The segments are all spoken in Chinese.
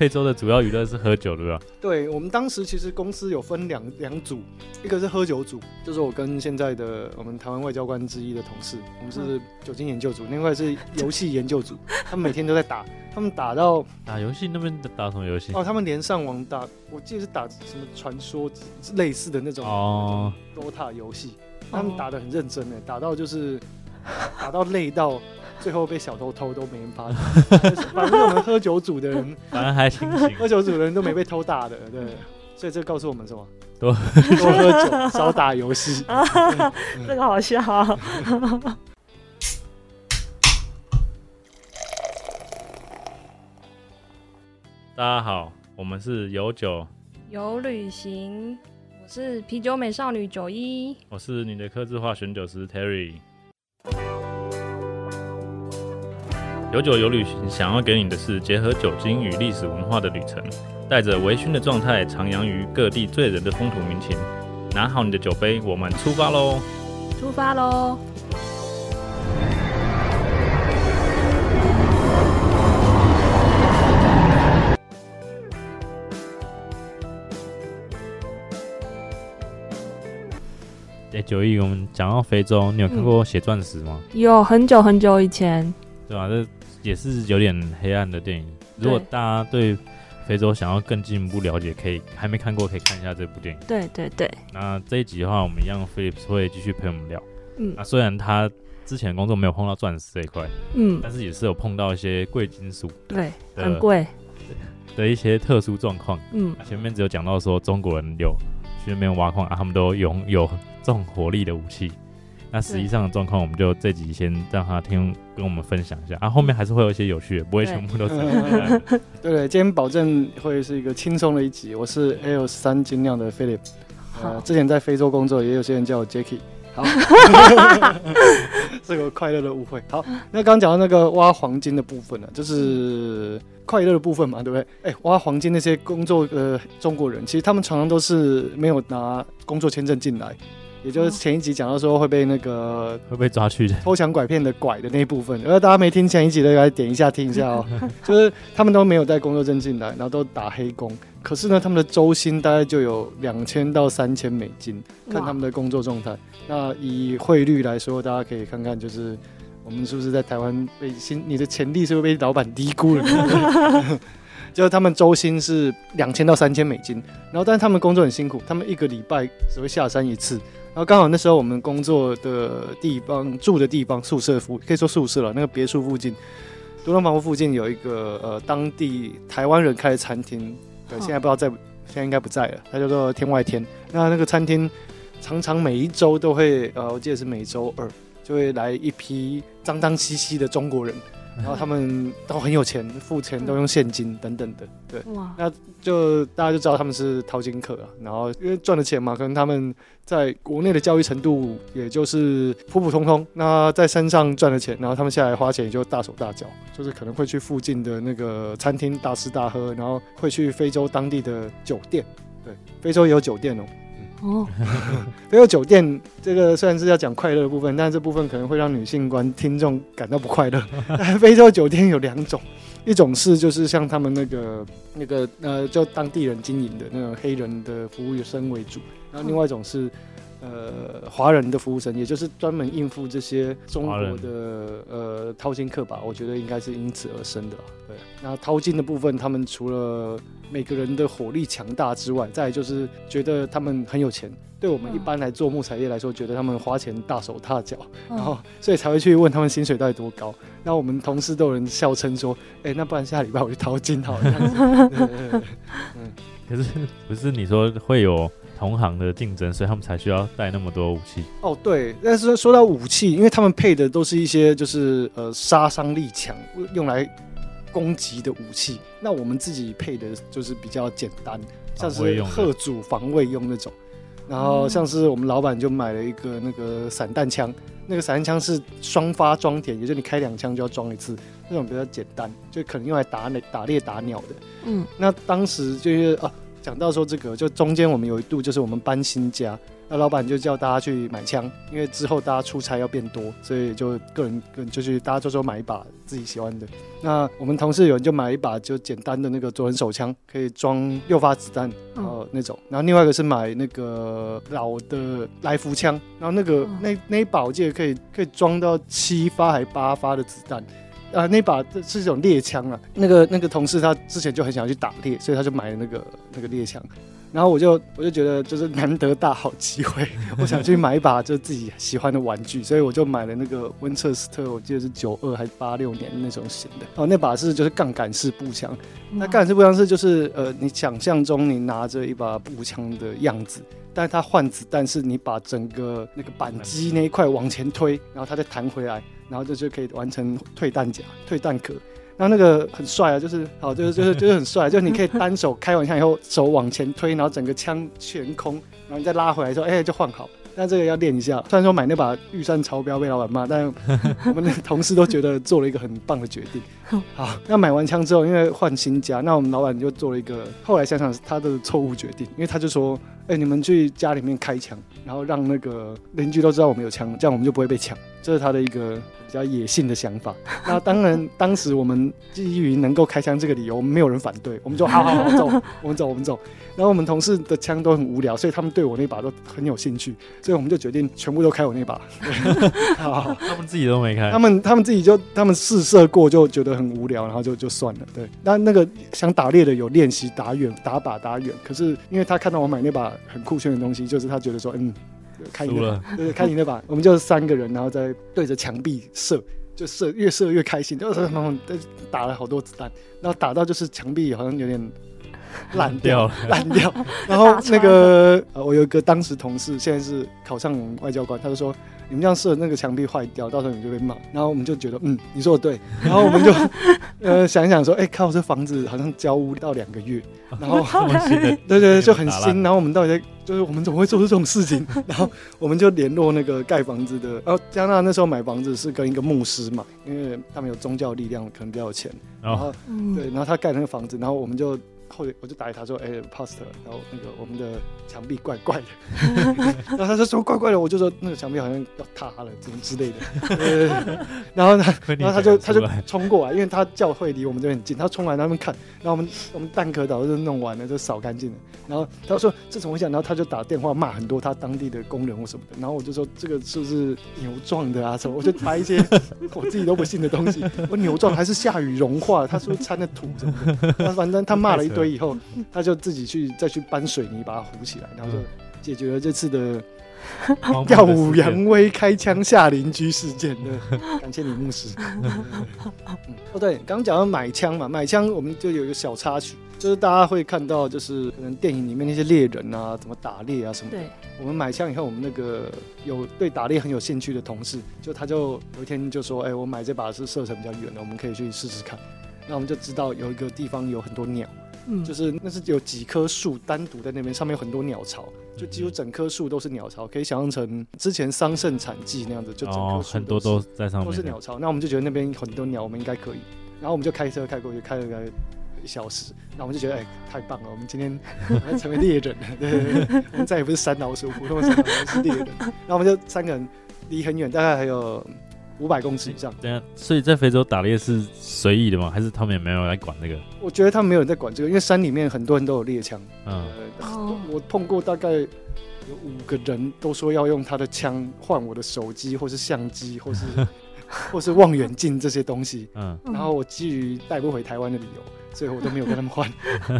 非洲的主要娱乐是喝酒，对吧？对我们当时其实公司有分两两组，一个是喝酒组，就是我跟现在的我们台湾外交官之一的同事，我们是酒精研究组，另外是游戏研究组，他们每天都在打，他们打到打游戏那边打什么游戏？哦，他们连上网打，我记得是打什么传说类似的那种哦，DOTA 游戏，他们打的很认真诶，打到就是打到累到。最后被小偷偷都没人发现，反正我们喝酒组的人反正还清醒，喝酒组的人都没被偷打的，对。所以这告诉我们什么？多多喝酒，少打游戏。这个好笑。大家好，我们是有酒有旅行，我是啤酒美少女九一，我是你的客制化选酒师 Terry。有酒有旅行，想要给你的是结合酒精与历史文化的旅程，带着微醺的状态，徜徉于各地醉人的风土民情。拿好你的酒杯，我们出发喽！出发喽！哎，九一，我们讲到非洲，你有看过《血钻石》吗？有，很久很久以前。对吧？这也是有点黑暗的电影。如果大家对非洲想要更进一步了解，可以还没看过可以看一下这部电影。对对对。那这一集的话，我们一样，Philips 会继续陪我们聊。嗯。那虽然他之前工作没有碰到钻石这一块，嗯，但是也是有碰到一些贵金属，对，很贵的一些特殊状况。嗯。前面只有讲到说中国人有去那边挖矿啊，他们都拥有重火力的武器。那实际上的状况，我们就这集先让他听，跟我们分享一下啊。后面还是会有一些有趣的，不会全部都 是。对对，今天保证会是一个轻松的一集。我是 L 三精酿的 Philip，呃，之前在非洲工作，也有些人叫我 Jacky。好，是个快乐的误会。好，那刚刚讲到那个挖黄金的部分呢，就是快乐的部分嘛，对不对？哎，挖黄金那些工作的中国人，其实他们常常都是没有拿工作签证进来。也就是前一集讲到说会被那个会被抓去的偷抢拐骗的拐的那一部分，如果大家没听前一集的，来点一下听一下哦。就是他们都没有带工作证进来，然后都打黑工，可是呢，他们的周薪大概就有两千到三千美金，看他们的工作状态。那以汇率来说，大家可以看看，就是我们是不是在台湾被薪，你的潜力是不是被老板低估了？就是他们周薪是两千到三千美金，然后但是他们工作很辛苦，他们一个礼拜只会下山一次。然后刚好那时候我们工作的地方住的地方宿舍附可以说宿舍了，那个别墅附近，独栋房屋附近有一个呃当地台湾人开的餐厅，对，现在不知道在，现在应该不在了，它叫做天外天。那那个餐厅常常每一周都会，呃，我记得是每周二就会来一批脏脏兮兮的中国人。然后他们都很有钱，付钱都用现金等等的，对，那就大家就知道他们是淘金客啊。然后因为赚的钱嘛，可能他们在国内的教育程度也就是普普通通。那在山上赚了钱，然后他们下来花钱也就大手大脚，就是可能会去附近的那个餐厅大吃大喝，然后会去非洲当地的酒店，对，非洲也有酒店哦。哦，非洲酒店这个虽然是要讲快乐的部分，但是这部分可能会让女性观听众感到不快乐。非洲酒店有两种，一种是就是像他们那个那个呃，就当地人经营的那个黑人的服务生为主，然后另外一种是。呃，华人的服务生，也就是专门应付这些中国的呃淘金客吧，我觉得应该是因此而生的。对，那淘金的部分，他们除了每个人的火力强大之外，再就是觉得他们很有钱。对我们一般来做木材业来说，觉得他们花钱大手大脚，然后所以才会去问他们薪水到底多高。那我们同事都有人笑称说：“哎，那不然下礼拜我去淘金好了。” 嗯，可是不是你说会有？同行的竞争，所以他们才需要带那么多武器。哦，对，但是说到武器，因为他们配的都是一些就是呃杀伤力强、用来攻击的武器。那我们自己配的就是比较简单，像是贺主防卫用那种。然后像是我们老板就买了一个那个散弹枪，那个散弹枪是双发装填，也就你开两枪就要装一次，那种比较简单，就可能用来打打猎打鸟的。嗯，那当时就是啊。讲到说这个，就中间我们有一度就是我们搬新家，那老板就叫大家去买枪，因为之后大家出差要变多，所以就个人个就去大家就说买一把自己喜欢的。那我们同事有人就买一把就简单的那个左轮手枪，可以装六发子弹，然后那种。然后另外一个是买那个老的来福枪，然后那个那那一把我记得可以可以装到七发还八发的子弹。啊，那把是一种猎枪啊。那个那个同事他之前就很想要去打猎，所以他就买了那个那个猎枪。然后我就我就觉得就是难得大好机会，我想去买一把就自己喜欢的玩具，所以我就买了那个温彻斯特，我记得是九二还是八六年那种型的。哦，那把是就是杠杆式步枪。那杠杆式步枪是就是呃，你想象中你拿着一把步枪的样子，但是它换子弹是你把整个那个扳机那一块往前推，然后它再弹回来，然后这就可以完成退弹夹、退弹壳。然后那个很帅啊，就是好，就是就是 就是很帅，就是你可以单手开完枪以后手往前推，然后整个枪悬空，然后你再拉回来之后，哎，就换好。但这个要练一下，虽然说买那把预算超标被老板骂，但我们的同事都觉得做了一个很棒的决定。好，那买完枪之后，因为换新家，那我们老板就做了一个，后来想想是他的错误决定，因为他就说，哎，你们去家里面开枪，然后让那个邻居都知道我们有枪，这样我们就不会被抢。这是他的一个比较野性的想法。那当然，当时我们基于能够开枪这个理由，我们没有人反对，我们就好好好走，我们走，我们走。然后我们同事的枪都很无聊，所以他们对我那把都很有兴趣，所以我们就决定全部都开我那把。好，他们自己都没开，他们他们自己就他们试射过就觉得很无聊，然后就就算了。对，那那个想打猎的有练习打远打靶打远，可是因为他看到我买那把很酷炫的东西，就是他觉得说嗯。开赢了，对，开赢了吧？我们就是三个人，然后再对着墙壁射，就射，越射越开心，就是然后打了好多子弹，然后打到就是墙壁好像有点 烂掉，烂掉。然后那个呃，我有一个当时同事，现在是考上外交官，他就说。你们这样射那个墙壁坏掉，到时候你就被骂。然后我们就觉得，嗯，你说的对。然后我们就呃想一想说，哎，靠，这房子好像交屋到两个月，然后对对对，就很新。然后我们到底在就是我们怎么会做出这种事情？然后我们就联络那个盖房子的。然后加拿大那时候买房子是跟一个牧师嘛，因为他们有宗教力量，可能比较有钱。然后对，然后他盖那个房子，然后我们就。后我就打给他说：“哎，Pastor，然后那个我们的墙壁怪怪的。”然后他就说：“怪怪的。”我就说：“那个墙壁好像要塌了，怎么之类的。”然后呢，然后他就他就冲过来，因为他教会离我们这边很近，他冲来那边看。然后我们我们蛋壳岛就弄完了，就扫干净了。然后他说：“这怎么回事？”然后他就打电话骂很多他当地的工人或什么的。然后我就说：“这个是不是牛撞的啊？什么？”我就拍一些 我自己都不信的东西。我牛撞还是下雨融化？他说掺了土什么的。反正他骂了一堆。以后，他就自己去再去搬水泥把它糊起来，然后就解决了这次的耀武扬威开枪吓邻居事件。的，感谢你牧师。哦，对，刚讲到买枪嘛，买枪我们就有一个小插曲，就是大家会看到，就是可能电影里面那些猎人啊，怎么打猎啊什么。对。我们买枪以后，我们那个有对打猎很有兴趣的同事，就他就有一天就说：“哎，我买这把是射程比较远的，我们可以去试试看。”那我们就知道有一个地方有很多鸟。就是那是有几棵树单独在那边，上面有很多鸟巢，就几乎整棵树都是鸟巢，可以想象成之前桑葚产季那样子，就整棵树很多都在上面都是鸟巢。那我们就觉得那边很多鸟，我们应该可以。然后我们就开车开过去，开了个一小时。那我们就觉得哎，太棒了，我们今天 成为猎人了。对对对，我们再也不是山老鼠，普通的山老鼠是猎人。然后我们就三个人离很远，大概还有。五百公尺以上，对啊，所以在非洲打猎是随意的吗？还是他们也没有来管那个？我觉得他们没有人在管这个，因为山里面很多人都有猎枪。嗯，我碰过大概有五个人都说要用他的枪换我的手机，或是相机，或是 或是望远镜这些东西。嗯，然后我基于带不回台湾的理由，所以我都没有跟他们换。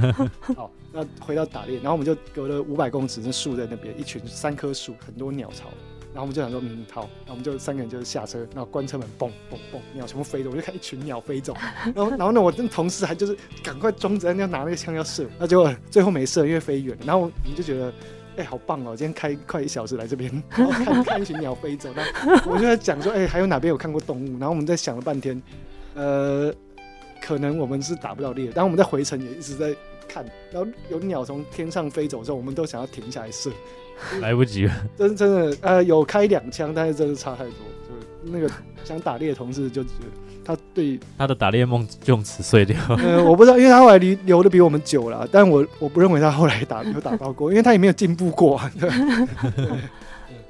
好，那回到打猎，然后我们就隔了五百公尺，那树在那边，一群三棵树，很多鸟巢。然后我们就想说，嗯，好，那我们就三个人就下车，然后关车门，嘣嘣嘣，鸟全部飞走，我就看一群鸟飞走。然后，然后呢，我跟同事还就是赶快装着要拿那个枪要射，那结果最后没射，因为飞远。然后我们就觉得，哎，好棒哦，今天开快一小时来这边，然后看看一群鸟飞走。那我就在讲说，哎，还有哪边有看过动物？然后我们在想了半天，呃，可能我们是打不到猎，但我们在回程也一直在看，然后有鸟从天上飞走之后，我们都想要停下来射。来不及了，真 真的，呃，有开两枪，但是真的差太多。就那个想打猎的同事就觉得他对 他的打猎梦就此碎掉。呃，我不知道，因为他后来留留的比我们久了，但我我不认为他后来打有打到过，因为他也没有进步过。对。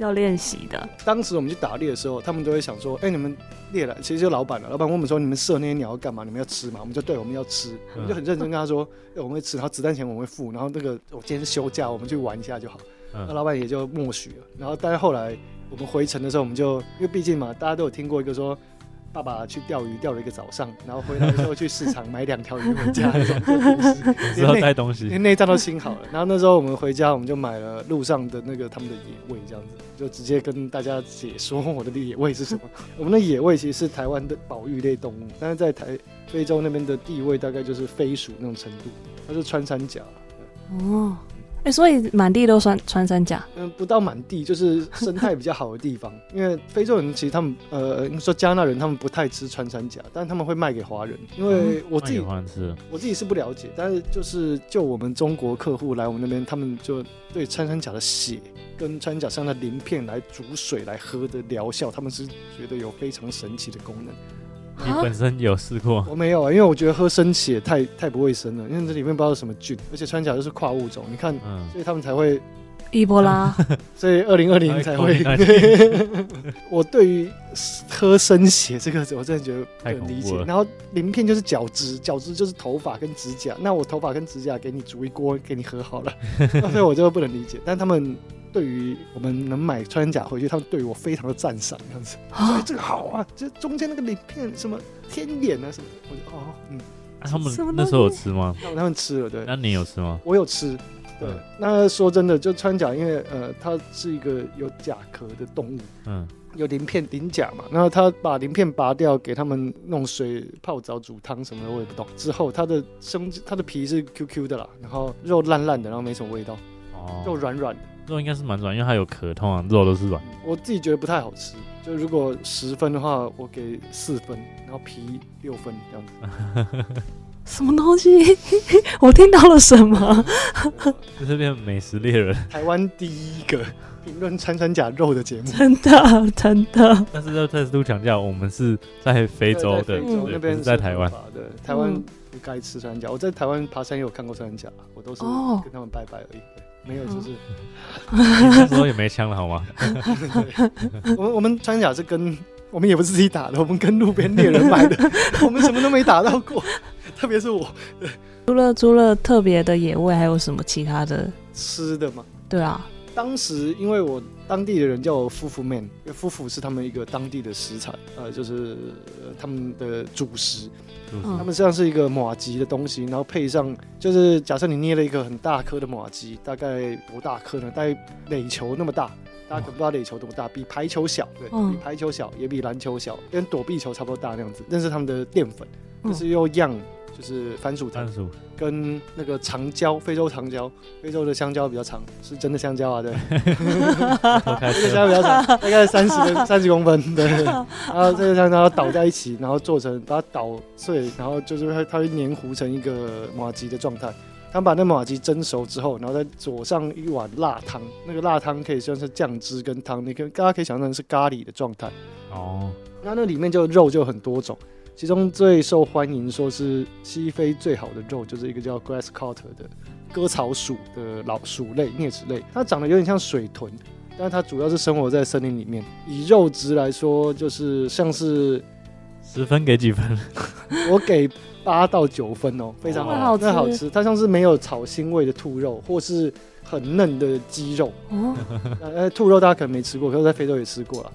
要练习的。当时我们去打猎的时候，他们都会想说：“哎，你们猎了，其实就老板了。老板问我们说：‘你们射那些鸟要干嘛？你们要吃吗？’我们就对，我们要吃。我们就很认真跟他说：‘哎，我们会吃。’然后子弹钱我们会付。然后那个我今天休假，我们去玩一下就好。那老板也就默许了。然后，但是后来我们回程的时候，我们就因为毕竟嘛，大家都有听过一个说。”爸爸去钓鱼，钓了一个早上，然后回来的时候去市场买两条鱼回家，这种东西，连内脏都清好了。然后那时候我们回家，我们就买了路上的那个他们的野味，这样子就直接跟大家解说我的野味是什么。我们的野味其实是台湾的保育类动物，但是在台非洲那边的地位大概就是飞鼠那种程度，它是穿山甲。哦。哎，所以满地都穿穿山甲？嗯，不到满地，就是生态比较好的地方。因为非洲人其实他们，呃，你说加纳人他们不太吃穿山甲，但他们会卖给华人。因为我自己吃，我自己是不了解，但是就是就我们中国客户来我们那边，他们就对穿山甲的血跟穿山甲上的鳞片来煮水来喝的疗效，他们是觉得有非常神奇的功能。你本身有试过？我没有啊，因为我觉得喝生血太太不卫生了，因为这里面不知道什么菌，而且穿起来又是跨物种，你看，所以他们才会伊波拉，所以二零二零才会。我对于喝生血这个，我真的觉得不能理解。然后鳞片就是角质，角质就是头发跟指甲，那我头发跟指甲给你煮一锅给你喝好了，所以我就不能理解。但他们。对于我们能买穿山甲回去，他们对我非常的赞赏，这样子，说这个好啊，这中间那个鳞片什么天眼啊什么，我就哦，嗯，他们那时候有吃吗？他们吃了，对。那你有吃吗？我有吃，对。那说真的，就穿甲，因为呃，它是一个有甲壳的动物，嗯，有鳞片鳞甲嘛，然后他把鳞片拔掉，给他们弄水泡澡煮汤什么的，我也不懂。之后它的生它的皮是 Q Q 的啦，然后肉烂烂的，然后没什么味道，哦，肉软软的。肉应该是蛮软，因为它有壳，通常肉都是软。我自己觉得不太好吃，就如果十分的话，我给四分，然后皮六分这样子。什么东西？我听到了什么？这是变美食猎人，台湾第一个评论穿山甲肉的节目。真的，真的。但是要特殊强调，我们是在非洲的，那边在台湾。对，台湾不该吃穿山甲。我在台湾爬山也有看过穿山甲，我都是跟他们拜拜而已。没有，就是那时候也没枪了，好吗？我们我们穿甲是跟我们也不是自己打的，我们跟路边猎人买的，我们什么都没打到过，特别是我。除了除了特别的野味，还有什么其他的吃的吗？对啊，当时因为我当地的人叫我夫妇 man，因为夫妇是他们一个当地的食材，呃，就是他们的主食。他们像是一个马吉的东西，然后配上就是假设你捏了一个很大颗的马吉，大概多大颗呢？大概垒球那么大，大家可不知道垒球多大，比排球小，对，比排球小，也比篮球小，跟躲避球差不多大那样子。那是他们的淀粉，就是又样。就是番薯藤，跟那个长椒，非洲长椒，非洲的香蕉比较长，是真的香蕉啊，对。这个香蕉比较长，大概三十分 三十公分，对。然后这个香蕉倒在一起，然后做成把它捣碎，然后就是它它会黏糊成一个马吉的状态。他们把那马吉蒸熟之后，然后再佐上一碗辣汤，那个辣汤可以算是酱汁跟汤，你可大家可以想象成是咖喱的状态。哦。那那里面就肉就很多种。其中最受欢迎，说是西非最好的肉，就是一个叫 grass cutter 的割草鼠的老鼠类啮齿类。它长得有点像水豚，但是它主要是生活在森林里面。以肉质来说，就是像是十分给几分？我给八到九分哦，非常好，那好吃。它像是没有草腥味的兔肉，或是很嫩的鸡肉。哦，呃，兔肉大家可能没吃过，可是在非洲也吃过了。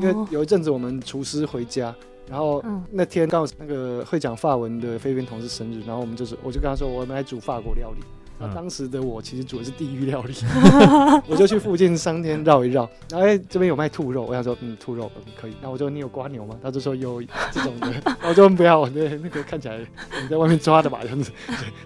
对，因为有一阵子我们厨师回家。然后那天刚好那个会讲法文的菲律宾同事生日，然后我们就是我就跟他说我们来煮法国料理。那当时的我其实煮的是地狱料理，我就去附近商店绕一绕，然后哎这边有卖兔肉，我想说嗯兔肉可以，那我就你有瓜牛吗？他就说有这种的，我就不要，对那个看起来你在外面抓的吧这样子。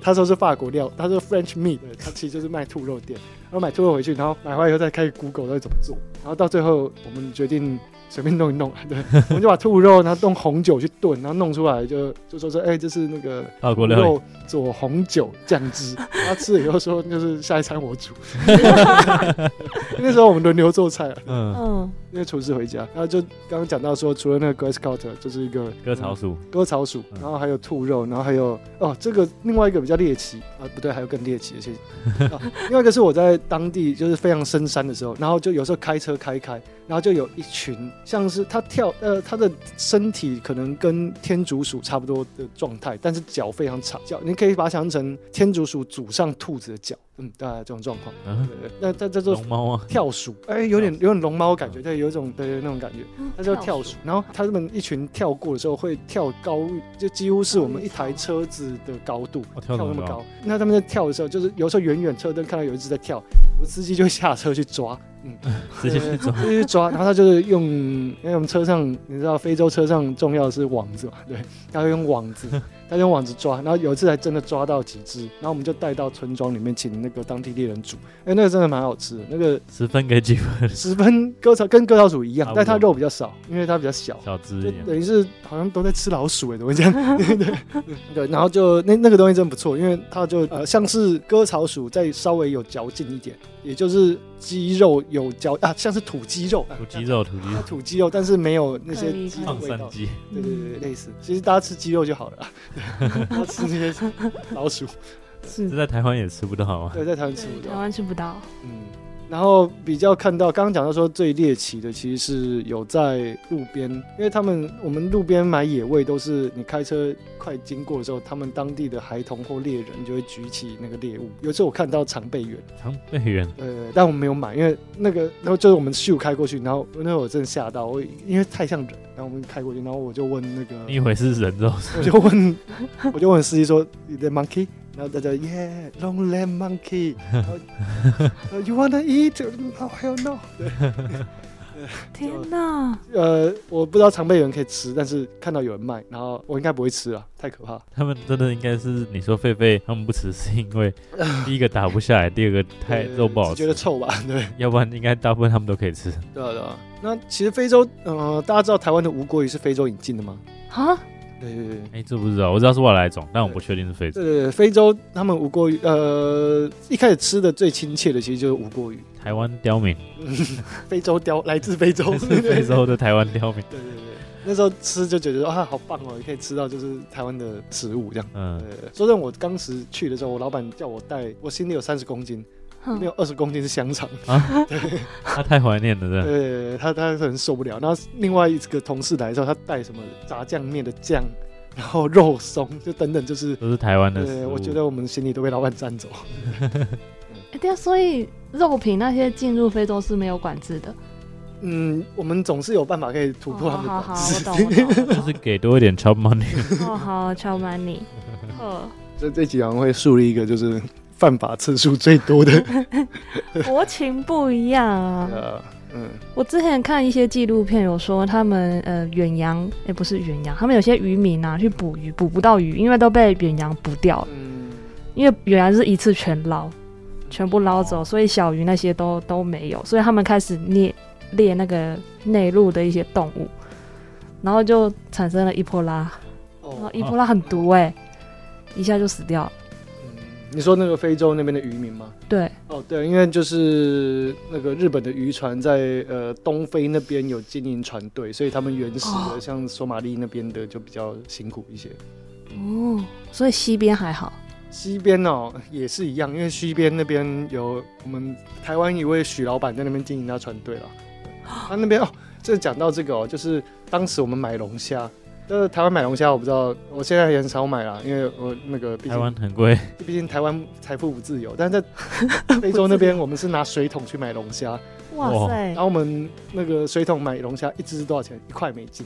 他说是法国料，他说 French meat，他其实就是卖兔肉店。然后买兔肉回去，然后买回来以后再开始 Google 到底怎么做，然后到最后我们决定。随便弄一弄，对，我们就把兔肉，然后用红酒去炖，然后弄出来，就就说说，哎，这是那个兔肉做红酒酱汁。然后吃了以后说，就是下一餐我煮。那时候我们轮流做菜，嗯嗯，因为厨师回家，然后就刚刚讲到说，除了那个 Grass cutter 就是一个割草鼠，割草鼠，然后还有兔肉，然后还有哦，这个另外一个比较猎奇啊，不对，还有更猎奇的，谢谢。另外一个是我在当地就是非常深山的时候，然后就有时候开车开开。然后就有一群，像是它跳，呃，它的身体可能跟天竺鼠差不多的状态，但是脚非常长，脚你可以把它想象成天竺鼠祖上兔子的脚。嗯，大概这种状况。嗯，那它叫做龙猫啊，跳鼠，哎，有点有点龙猫感觉，对，有一种对那种感觉，它叫跳鼠。然后它们一群跳过的时候会跳高，就几乎是我们一台车子的高度，跳那么高。那他们在跳的时候，就是有时候远远车灯看到有一只在跳，我司机就会下车去抓，嗯，直接去抓，直接去抓。然后他就是用，因为我们车上你知道，非洲车上重要的是网子嘛，对，他会用网子。他用网子抓，然后有一次还真的抓到几只，然后我们就带到村庄里面请那个当地猎人煮，哎，那个真的蛮好吃的。那个十分给几分？十分割草跟割草鼠一样，但它肉比较少，因为它比较小，小只一点，等于是好像都在吃老鼠哎，怎么这样？对对对，然后就那那个东西真不错，因为它就呃像是割草鼠再稍微有嚼劲一点，也就是鸡肉有嚼啊，像是土鸡肉，土鸡肉，土鸡肉土鸡肉，但是没有那些鸡的味道，对对对，类似。其实大家吃鸡肉就好了。要吃那些老鼠，是在台湾也吃不到吗？对，在台湾吃不到，台湾吃不到。嗯。然后比较看到，刚刚讲到说最猎奇的，其实是有在路边，因为他们我们路边买野味都是你开车快经过的时候，他们当地的孩童或猎人就会举起那个猎物。有一次我看到长背猿，长背猿，呃，但我们没有买，因为那个，然后就是我们秀开过去，然后那我真的吓到，我因为太像人，然后我们开过去，然后我就问那个，你以为是人肉？我就问，我就问司机说，The monkey？然后大家耶，long leg monkey，You wanna eat？Oh hell no！天哪！呃，我不知道常被人可以吃，但是看到有人卖，然后我应该不会吃啊，太可怕。他们真的应该是你说狒狒他们不吃，是因为 第一个打不下来，第二个太肉不好吃，觉得臭吧？对，要不然应该大部分他们都可以吃。对啊，对啊。那其实非洲，呃，大家知道台湾的无国鱼是非洲引进的吗？啊？对对对，哎，这不知道，我知道是外来种，但我不确定是非洲。对对对，非洲他们无锅鱼，呃，一开始吃的最亲切的其实就是无锅鱼。台湾刁民，非洲刁，来自非洲，非洲的台湾刁民。对对对，那时候吃就觉得啊，好棒哦，也可以吃到就是台湾的食物这样。嗯，说真，我当时去的时候，我老板叫我带，我心里有三十公斤。没有二十公斤是香肠啊，他太怀念了，对，他他可能受不了。然后另外一个同事来的时候，他带什么炸酱面的酱，然后肉松，就等等，就是都是台湾的。对，我觉得我们行李都被老板占走。哎，对啊，所以肉品那些进入非洲是没有管制的。嗯，我们总是有办法可以突破他们的管制。好，我懂，我懂。就是给多一点 chop money。哦，好，chop money。呵，这这几行会树立一个就是。犯法次数最多的 国情不一样啊。嗯，我之前看一些纪录片，有说他们呃远洋，哎不是远洋，他们有些渔民啊去捕鱼，捕不到鱼，因为都被远洋捕掉了。嗯，因为远洋是一次全捞，全部捞走，所以小鱼那些都都没有，所以他们开始猎猎那个内陆的一些动物，然后就产生了伊波拉。哦，伊波拉很毒哎，一下就死掉了。你说那个非洲那边的渔民吗？对，哦对，因为就是那个日本的渔船在呃东非那边有经营船队，所以他们原始的像索马利那边的就比较辛苦一些。哦，所以西边还好？西边哦也是一样，因为西边那边有我们台湾一位许老板在那边经营他船队了。他那边哦，这讲到这个哦，就是当时我们买龙虾。就是台湾买龙虾，我不知道，我现在也很少买了，因为我那个台湾很贵，毕竟台湾财富不自由。但是在非洲那边，我们是拿水桶去买龙虾，哇塞！然后我们那个水桶买龙虾一只是多少钱？一块美金，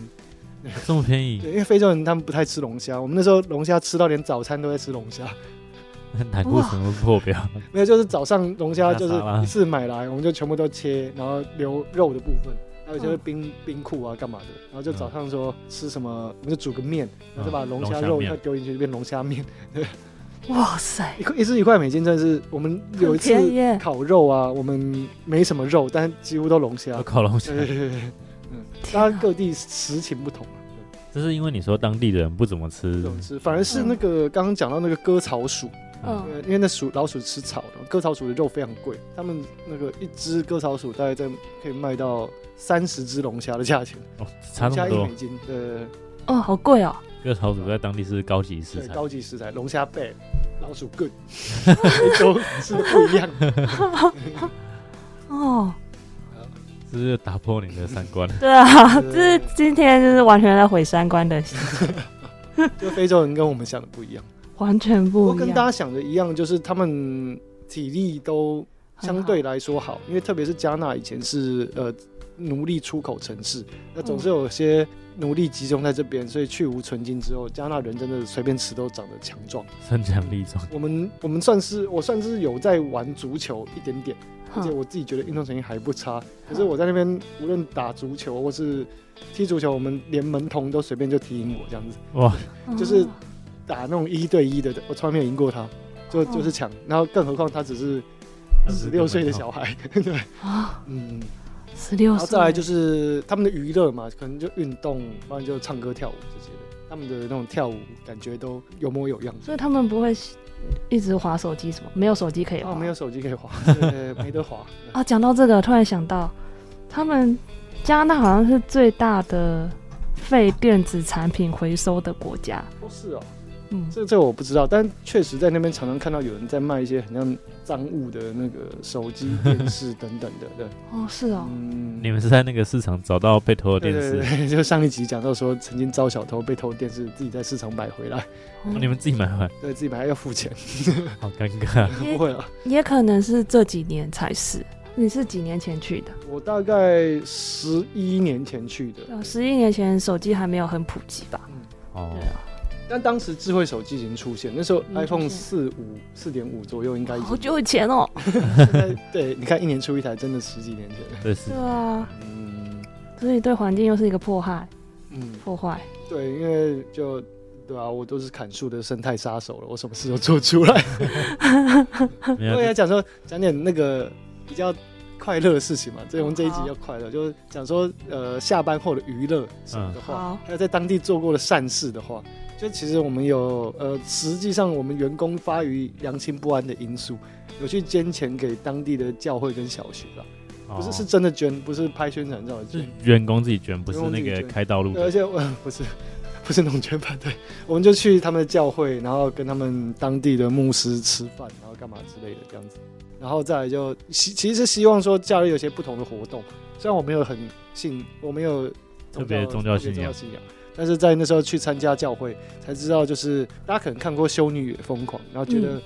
这么便宜？对，因为非洲人他们不太吃龙虾，我们那时候龙虾吃到连早餐都在吃龙虾，胆固醇破表。没有，就是早上龙虾就是一次买来，我们就全部都切，然后留肉的部分。还有就是冰冰库啊，干嘛的？然后就早上说吃什么，我们就煮个面，然后就把龙虾肉再丢进去，变龙虾面。哇塞，一块一只一块美金，真的是我们有一次烤肉啊，我们没什么肉，但几乎都龙虾，烤龙虾。对对对，嗯，当然各地实情不同这是因为你说当地的人不怎么吃，怎么吃，反而是那个刚刚讲到那个割草鼠，嗯，因为那鼠老鼠吃草的，割草鼠的肉非常贵，他们那个一只割草鼠大概在可以卖到三十只龙虾的价钱，哦，差那么多，一美金，对，哦，好贵哦。割草鼠在当地是高级食材，高级食材，龙虾贝、老鼠棍，都是不一样。哦，这是打破你的三观。对啊，这是今天就是完全在毁三观的。就非洲人跟我们想的不一样，完全不一样。跟大家想的一样，就是他们体力都相对来说好，因为特别是加纳以前是呃奴隶出口城市，那总是有些。奴隶集中在这边，所以去无存金之后，加纳人真的随便吃都长得强壮、身强力壮。我们我们算是我算是有在玩足球一点点，而且我自己觉得运动成绩还不差。可是我在那边无论打足球或是踢足球，我们连门童都随便就踢赢我这样子。哇！就是打那种一对一的，我从来没有赢过他，就就是抢。然后更何况他只是十六岁的小孩，对啊，嗯。十六，然后再来就是他们的娱乐嘛，可能就运动，不然就唱歌跳舞这些的。他们的那种跳舞感觉都有模有样，所以他们不会一直划手机什么，没有手机可以划，没有手机可以划，没得划啊。讲到这个，突然想到，他们加拿大好像是最大的废电子产品回收的国家。不是哦。这这我不知道，但确实在那边常常看到有人在卖一些很像赃物的那个手机、电视等等的，对。哦，是哦。嗯，你们是在那个市场找到被偷的电视？对对，就上一集讲到说，曾经遭小偷被偷电视，自己在市场买回来。哦，你们自己买回来？对，自己买要付钱。好尴尬。不会啊，也可能是这几年才是。你是几年前去的？我大概十一年前去的。十一年前手机还没有很普及吧？嗯，哦，对啊。但当时智慧手机已经出现，那时候 iPhone 四五四点五左右应该好久以前哦。对，你看一年出一台，真的十几年前。对，是啊。嗯，所以对环境又是一个迫害。嗯，破坏。对，因为就对啊，我都是砍树的生态杀手了，我什么事都做出来。我也讲说讲点那个比较快乐的事情嘛，这我们这一集要快乐，就是讲说呃下班后的娱乐什么的话，还有在当地做过的善事的话。就其实我们有呃，实际上我们员工发于良心不安的因素，有去捐钱给当地的教会跟小学了，不是是真的捐，不是拍宣传照，是员工自己捐，不是那个开道路。而且不是不是那种捐派对，我们就去他们的教会，然后跟他们当地的牧师吃饭，然后干嘛之类的这样子，然后再来就希其实希望说假日有些不同的活动，虽然我没有很信，我没有特别宗教信仰。但是在那时候去参加教会，才知道就是大家可能看过《修女也疯狂》，然后觉得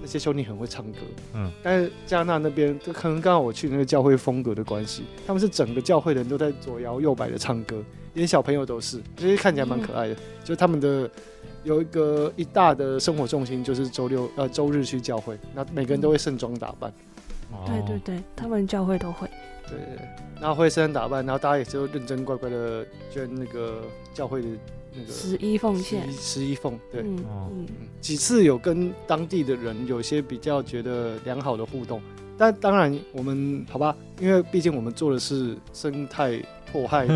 那些修女很会唱歌。嗯，但是加纳那边，可能刚好我去那个教会风格的关系，他们是整个教会的人都在左摇右摆的唱歌，连小朋友都是，其实看起来蛮可爱的。就他们的有一个一大的生活重心就是周六呃周日去教会，那每个人都会盛装打扮。对对对，他们教会都会。对，然后会身打扮，然后大家也就认真乖乖的捐那个教会的那个十一奉献，十一奉。对，嗯嗯，几次有跟当地的人有些比较觉得良好的互动，但当然我们好吧，因为毕竟我们做的是生态。迫害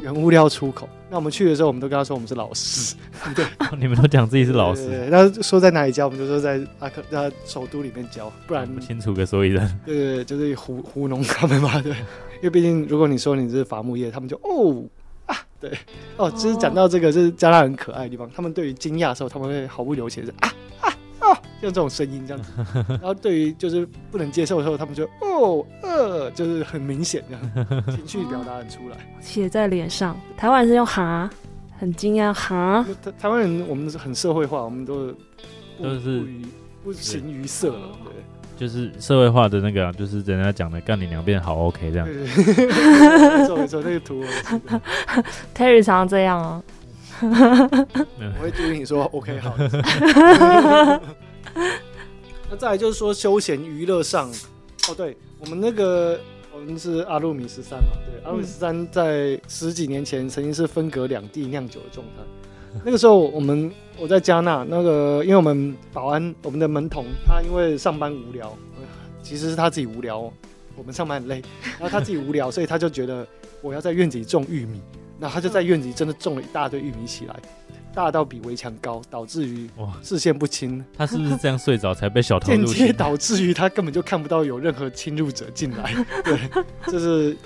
原物料出口。那我们去的时候，我们都跟他说我们是老师。对，你们都讲自己是老师。那说在哪里教，我们就说在阿克在首都里面教，不然不清楚个所以然。对对对，就是糊糊弄他们嘛。对，因为毕竟如果你说你是伐木业，他们就哦啊，对哦。其实讲到这个，就是加拿大很可爱的地方，他们对于惊讶的时候，他们会毫不留情的啊啊。像这种声音这样子，然后对于就是不能接受的时候，他们就哦呃，就是很明显这样情绪表达很出来，写在脸上。台湾人是用哈，很惊讶哈。台台湾人我们是很社会化，我们都都是不形于色了，对，就是社会化的那个，就是人家讲的干你两遍好 OK 这样。没错没错，那个图，Terry 常常这样哦。我会注意你说 OK 好。那再来就是说休闲娱乐上，哦，对我们那个我们是阿鲁米十三嘛，对，阿鲁米十三在十几年前曾经是分隔两地酿酒的状态，那个时候我们我在加纳，那个因为我们保安我们的门童他因为上班无聊，其实是他自己无聊，我们上班很累，然后他自己无聊，所以他就觉得我要在院子里种玉米，那他就在院子里真的种了一大堆玉米起来。大到比围墙高，导致于哇视线不清。他是不是这样睡着才被小偷间接导致于他根本就看不到有任何侵入者进来。对，这是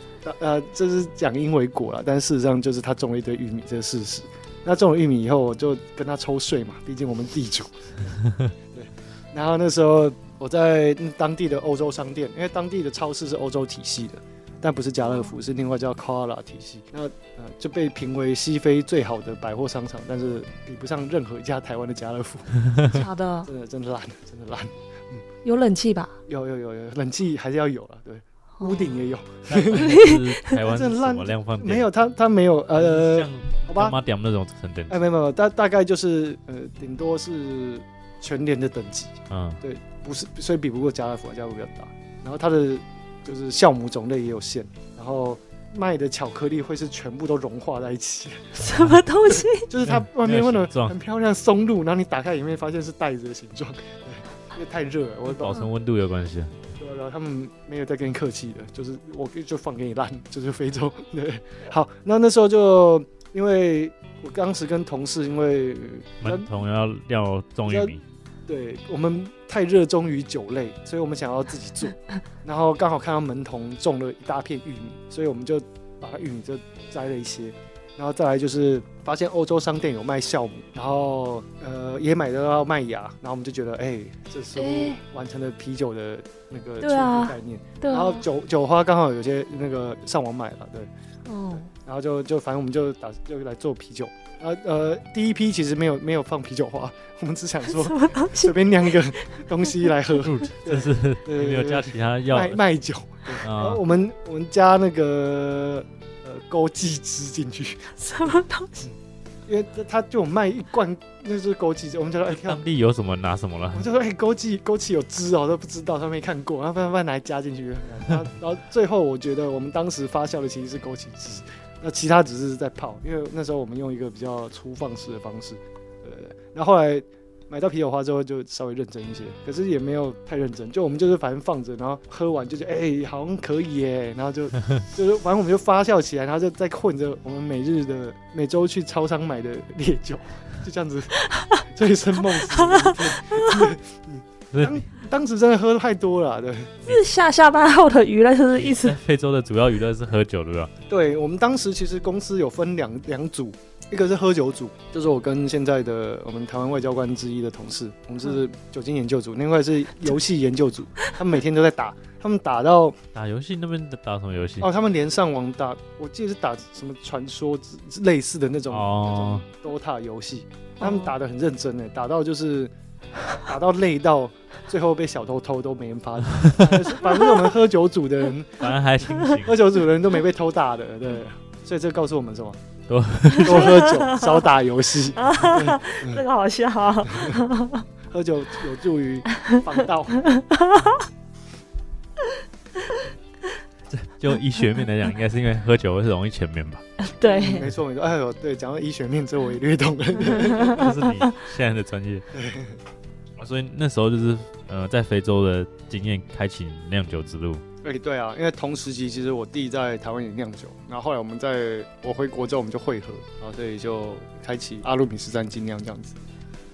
呃，这是讲因为果了，但事实上就是他种了一堆玉米这个事实。那种了玉米以后，我就跟他抽税嘛，毕竟我们地主。对，然后那时候我在当地的欧洲商店，因为当地的超市是欧洲体系的。但不是家乐福，是另外叫 c o l a 体系。那呃就被评为西非最好的百货商场，但是比不上任何一家台湾的家乐福。假的？真的真的烂，真的烂。嗯，有冷气吧？有有有有，冷气还是要有了。对，屋顶也有。台湾 真烂量放没有，它它没有呃，好吧，妈点那种等哎，没有没有，大大概就是呃，顶多是全年的等级。嗯，对，不是，所以比不过家乐福，家乐福比较大。然后它的。就是酵母种类也有限，然后卖的巧克力会是全部都融化在一起。什么东西？就是它外面问的很漂亮松露，然后你打开里面发现是袋子的形状。对，因为太热了，我保存温度有关系。对，然后他们没有再跟你客气的，就是我就放给你烂，就是非洲。对，好，那那时候就因为我当时跟同事因为门童要要种玉米。对我们太热衷于酒类，所以我们想要自己做。然后刚好看到门童种了一大片玉米，所以我们就把玉米就摘了一些。然后再来就是发现欧洲商店有卖酵母，然后呃也买得到麦芽，然后我们就觉得哎，这是完成了啤酒的那个初步概念。然后酒酒花刚好有些那个上网买了，对，哦，然后就就反正我们就打就来做啤酒。呃呃，第一批其实没有没有放啤酒花，我们只想说随便酿一个东西来喝，就是没有加其他药卖卖酒。然后我们我们加那个呃枸杞汁进去，什么东西？因为他就卖一罐，那是枸杞汁，我们就说哎，当地有什么拿什么了？我就说哎，枸杞枸杞有汁哦，都不知道，他没看过，然后慢慢来加进去，然后然后最后我觉得我们当时发酵的其实是枸杞汁。那其他只是在泡，因为那时候我们用一个比较粗放式的方式，对对。然后后来买到啤酒花之后就稍微认真一些，可是也没有太认真，就我们就是反正放着，然后喝完就觉得哎好像可以耶，然后就 就是反正我们就发酵起来，然后就再混着我们每日的每周去超商买的烈酒，就这样子 醉生梦死。当当时真的喝太多了，对。是下下班后的娱乐，就是意思。非洲的主要娱乐是喝酒，对吧？对，我们当时其实公司有分两两组，一个是喝酒组，就是我跟现在的我们台湾外交官之一的同事，我们是酒精研究组；另外是游戏研究组，他们每天都在打，他们打到打游戏那边打什么游戏？哦，他们连上网打，我记得是打什么传说类似的那种哦，DOTA 游戏，他们打的很认真诶，打到就是 打到累到。最后被小偷偷都没人发现，反正我们喝酒组的人，反正还清醒。喝酒组的人都没被偷打的，对。所以这告诉我们什么？多 多喝酒，少打游戏。这个好笑。喝酒有助于防盗。这 就医学面来讲，应该是因为喝酒会容易前面吧？对，没错没错。哎呦，对，讲到医学面，这我也略懂了。这是你现在的专业。所以那时候就是，呃，在非洲的经验开启酿酒之路。哎，对啊，因为同时期其实我弟在台湾也酿酒，然后后来我们在我回国之后我们就会合，然后所以就开启阿鲁米斯山精酿这样子。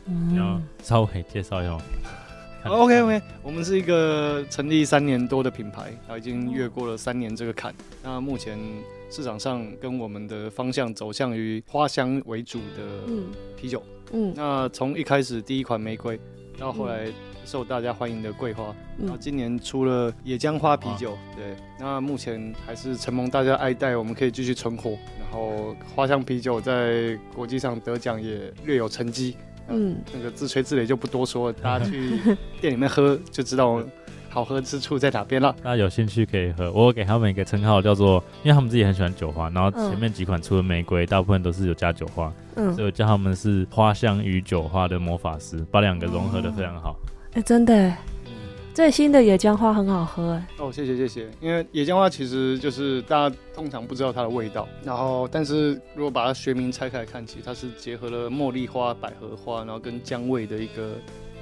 嗯，稍微介绍一下。OK OK，我们是一个成立三年多的品牌，然后已经越过了三年这个坎。那目前市场上跟我们的方向走向于花香为主的啤酒。嗯，那从一开始第一款玫瑰。到后来受大家欢迎的桂花，然后今年出了野姜花啤酒，对，那目前还是承蒙大家爱戴，我们可以继续存活。然后花香啤酒在国际上得奖也略有成绩，嗯，那个自吹自擂就不多说，大家去店里面喝 就知道好喝之处在哪边了。大家有兴趣可以喝，我给他们一个称号叫做，因为他们自己很喜欢酒花，然后前面几款出的玫瑰大部分都是有加酒花。所以我叫他们是花香与酒花的魔法师，把两个融合的非常好。哎，真的，最新的野姜花很好喝哎。哦，谢谢谢谢。因为野姜花其实就是大家通常不知道它的味道，然后但是如果把它学名拆开来看，其实它是结合了茉莉花、百合花，然后跟姜味的一个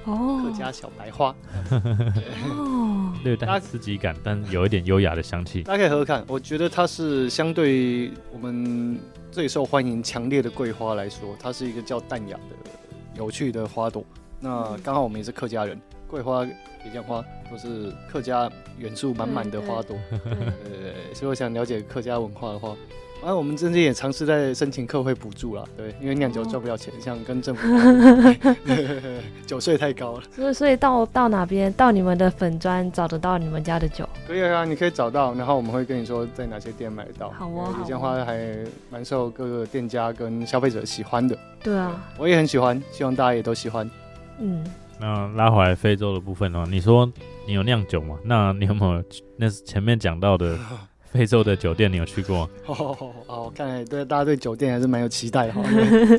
哦客家小白花。哦，略带刺激感，但有一点优雅的香气。大家可以喝喝看，我觉得它是相对我们最受欢迎、强烈的桂花来说，它是一个叫淡雅的、有趣的花朵。那刚好我们也是客家人，桂花、野姜花都是客家元素满满的花朵。对，所以我想了解客家文化的话，啊，我们最近也尝试在申请客会补助了。对，因为酿酒赚不了钱，像跟政府 酒税太高了。所以，所以到到哪边，到你们的粉砖找得到你们家的酒？可以啊，你可以找到，然后我们会跟你说在哪些店买得到。好哦，野姜花还蛮受各个店家跟消费者喜欢的。对啊，我也很喜欢，希望大家也都喜欢。嗯，那拉回来非洲的部分哦，你说你有酿酒吗？那你有没有那是前面讲到的 非洲的酒店，你有去过？哦，看来对大家对酒店还是蛮有期待哈。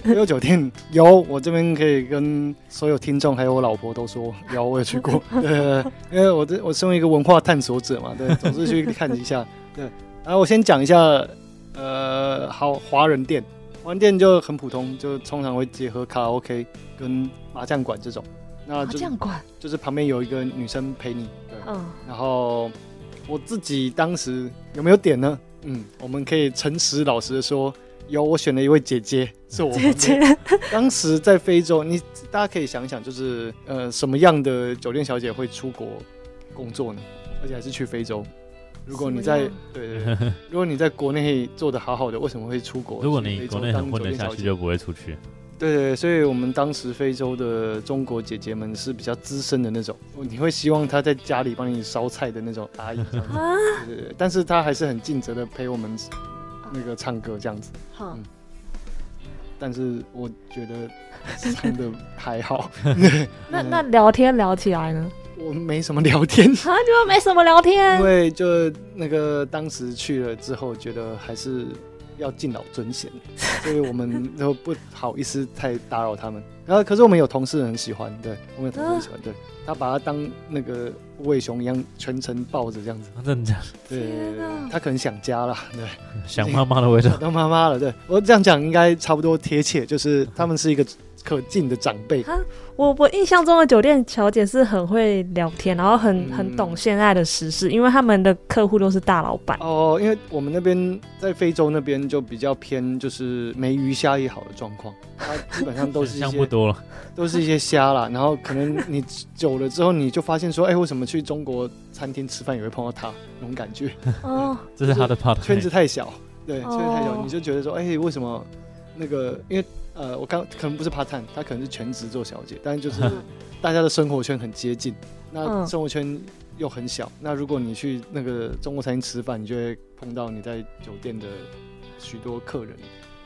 有酒店有，我这边可以跟所有听众还有我老婆都说有，我有去过。对，因为我这我身为一个文化探索者嘛，对，总是去看一下。对，然后我先讲一下，呃，好，华人店，华人店就很普通，就通常会结合卡拉 OK 跟麻将馆这种，那这样管就是旁边有一个女生陪你，对，嗯，然后我自己当时有没有点呢？嗯，我们可以诚实老实的说，有，我选了一位姐姐，是我姐姐。当时在非洲，你大家可以想想，就是呃，什么样的酒店小姐会出国工作呢？而且还是去非洲。如果你在对对，如果你在国内做的好好的，为什么会出国？如果你国内很混得下去，就不会出去。对对，所以我们当时非洲的中国姐姐们是比较资深的那种，你会希望她在家里帮你烧菜的那种阿姨，对对对，但是她还是很尽责的陪我们那个唱歌这样子。好，但是我觉得唱的还好。那那聊天聊起来呢？我没什么聊天，啊，就没什么聊天，因为就那个当时去了之后，觉得还是。要敬老尊贤，所以我们都不好意思太打扰他们。然后，可是我们有同事很喜欢，对我们有同事很喜欢，对他把他当那个无尾熊一样全程抱着这样子。真的？对，他可能想家了，对，想妈妈的味道，当妈妈了。对我这样讲应该差不多贴切，就是他们是一个。可敬的长辈，他我我印象中的酒店小姐是很会聊天，然后很很懂现在的时事，因为他们的客户都是大老板哦。因为我们那边在非洲那边就比较偏，就是没鱼虾也好的状况，它基本上都是一些 不多了，都是一些虾啦。然后可能你久了之后，你就发现说，哎，为什么去中国餐厅吃饭也会碰到他那种感觉？哦，这是他的 part，圈子太小，对，圈子太小，你就觉得说，哎，为什么那个？因为呃，我刚可能不是 part time，他可能是全职做小姐，但是就是大家的生活圈很接近，那生活圈又很小。那如果你去那个中国餐厅吃饭，你就会碰到你在酒店的许多客人，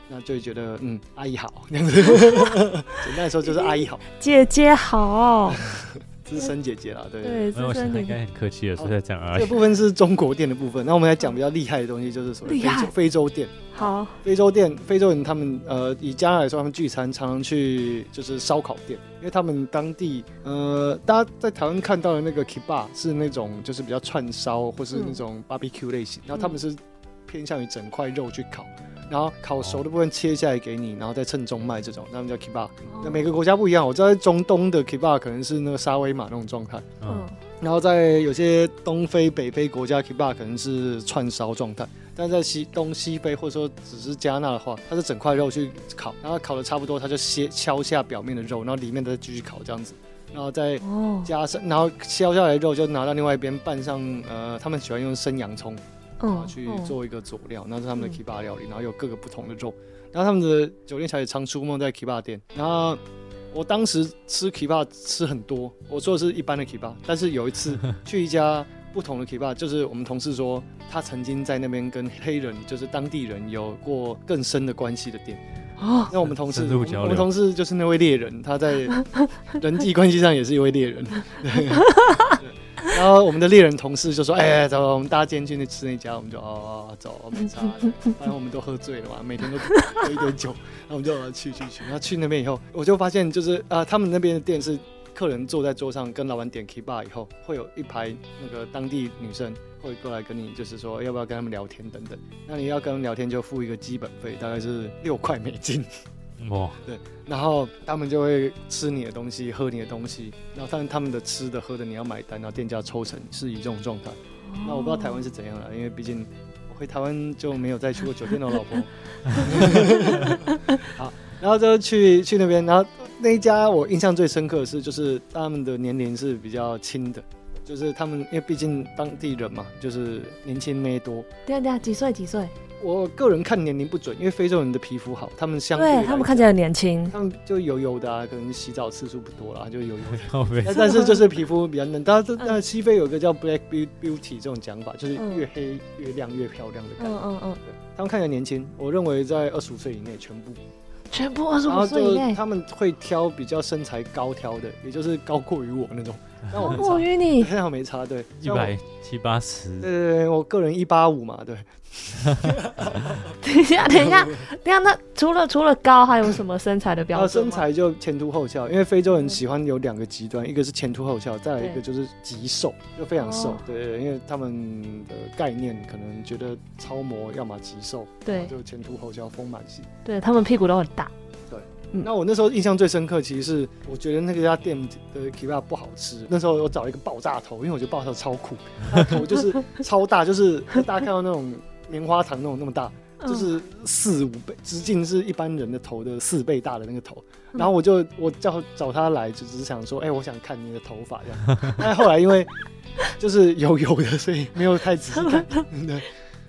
那就会觉得嗯，阿姨好这样子，简单来说就是阿姨好，姐姐好。资深姐姐啦，对对，资深应该很客气的，是在讲阿姨。这部分是中国店的部分，那我们来讲比较厉害的东西，就是所谓非洲非洲店。好，非洲店，非洲人他们呃，以加纳来说，他们聚餐常常去就是烧烤店，因为他们当地呃，大家在台湾看到的那个 k i b a 是那种就是比较串烧或是那种 barbecue 类型，然后他们是偏向于整块肉去烤。然后烤熟的部分切下来给你，然后再称重卖这种，他们叫 kebab。那每个国家不一样，我知道在中东的 kebab 可能是那个沙威玛那种状态，嗯。然后在有些东非、北非国家 kebab 可能是串烧状态，但在西东西非或者说只是加纳的话，它是整块肉去烤，然后烤的差不多，它就切敲下表面的肉，然后里面再继续烤这样子，然后再加上，然后削下来的肉就拿到另外一边拌上，呃，他们喜欢用生洋葱。啊，去做一个佐料，那是他们的 Kiba 料理，然后有各个不同的肉，然后他们的酒店小姐常出没在 Kiba 店，然后我当时吃 Kiba 吃很多，我说的是一般的 Kiba，但是有一次去一家不同的 Kiba，就是我们同事说他曾经在那边跟黑人，就是当地人有过更深的关系的店，哦，那我们同事，我们同事就是那位猎人，他在人际关系上也是一位猎人。然后我们的猎人同事就说：“哎，走，我们大家今天去那吃那家。”我们就哦，走，没差。反正我们都喝醉了嘛，每天都喝一点酒。然后我们就去去去。然后去那边以后，我就发现就是啊，他们那边的店是客人坐在桌上跟老板点 K bar 以后，会有一排那个当地女生会过来跟你，就是说要不要跟他们聊天等等。那你要跟他们聊天就付一个基本费，大概是 六块美金。哇，对，然后他们就会吃你的东西，喝你的东西，然后但他们的吃的喝的你要买单，然后店家抽成，是以这种状态。那我不知道台湾是怎样了，因为毕竟回台湾就没有再去过酒店的老婆。好，然后就去去那边，然后那一家我印象最深刻的是，就是他们的年龄是比较轻的，就是他们因为毕竟当地人嘛，就是年轻妹多。对啊对啊，几岁几岁？我个人看年龄不准，因为非洲人的皮肤好，他们相对他们看起来很年轻，他们就油油的啊，可能洗澡次数不多啦，就油油的。但是就是皮肤比较嫩。但是那西非有个叫 Black Beauty 这种讲法，就是越黑越亮越漂亮的感觉。嗯嗯嗯。他们看起来年轻，我认为在二十五岁以内全部。全部二十五岁以内。他们会挑比较身材高挑的，也就是高过于我那种。那我过于你？那我没差，对，一百七八十。对对对，我个人一八五嘛，对。等一下，等一下，等一下，那除了除了高，还有什么身材的标准？身材就前凸后翘，因为非洲人喜欢有两个极端，一个是前凸后翘，再来一个就是极瘦，就非常瘦。对对，因为他们的概念可能觉得超模要么极瘦，对，就前凸后翘丰满型。对他们屁股都很大。对，那我那时候印象最深刻，其实是我觉得那家店的 kiba 不好吃。那时候我找一个爆炸头，因为我觉得爆炸头超酷，头就是超大，就是大家看到那种。棉花糖那种那么大，就是四五倍，直径是一般人的头的四倍大的那个头。然后我就我叫找他来，就只是想说，哎，我想看你的头发这样。但后来因为就是油油的，所以没有太仔细看。对。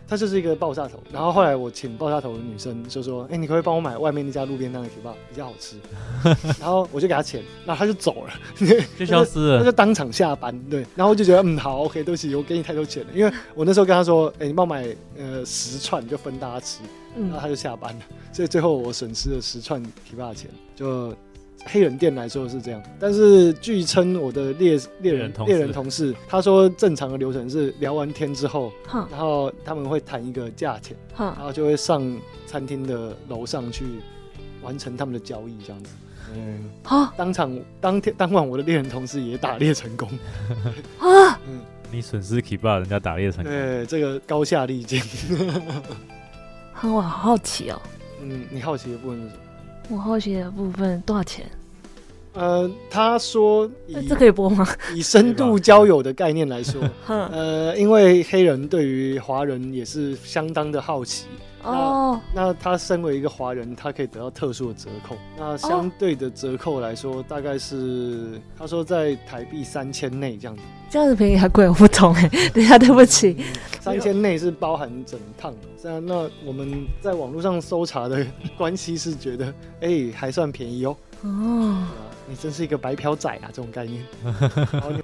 他就是一个爆炸头，然后后来我请爆炸头的女生就说：“哎，你可不可以帮我买外面那家路边摊的 k 巴比较好吃。”然后我就给他钱，然后他就走了，就消失了，他就当场下班。对，然后我就觉得嗯好，OK，对不起，我给你太多钱了，因为我那时候跟他说：“哎，你帮我买呃十串，就分大家吃。”然后他就下班了，所以最后我损失了十串巴的钱，就。黑人店来说是这样，但是据称我的猎猎人猎人同事，他说正常的流程是聊完天之后，然后他们会谈一个价钱，然后就会上餐厅的楼上去完成他们的交易，这样子。嗯，好，当场当天当晚我的猎人同事也打猎成功。啊，嗯，你损失 keep 把人家打猎成功，对，这个高下立见。我好好奇哦。嗯，你好奇的部分是什么？我好奇的部分多少钱？呃，他说，这可以播吗？以深度交友的概念来说，呃，因为黑人对于华人也是相当的好奇哦。那他身为一个华人，他可以得到特殊的折扣。那相对的折扣来说，大概是他说在台币三千内这样子。这样子便宜还贵？我不懂哎。等下，对不起，三千内是包含整趟。那那我们在网络上搜查的关系是觉得，哎，还算便宜哦。哦。你真是一个白嫖仔啊！这种概念。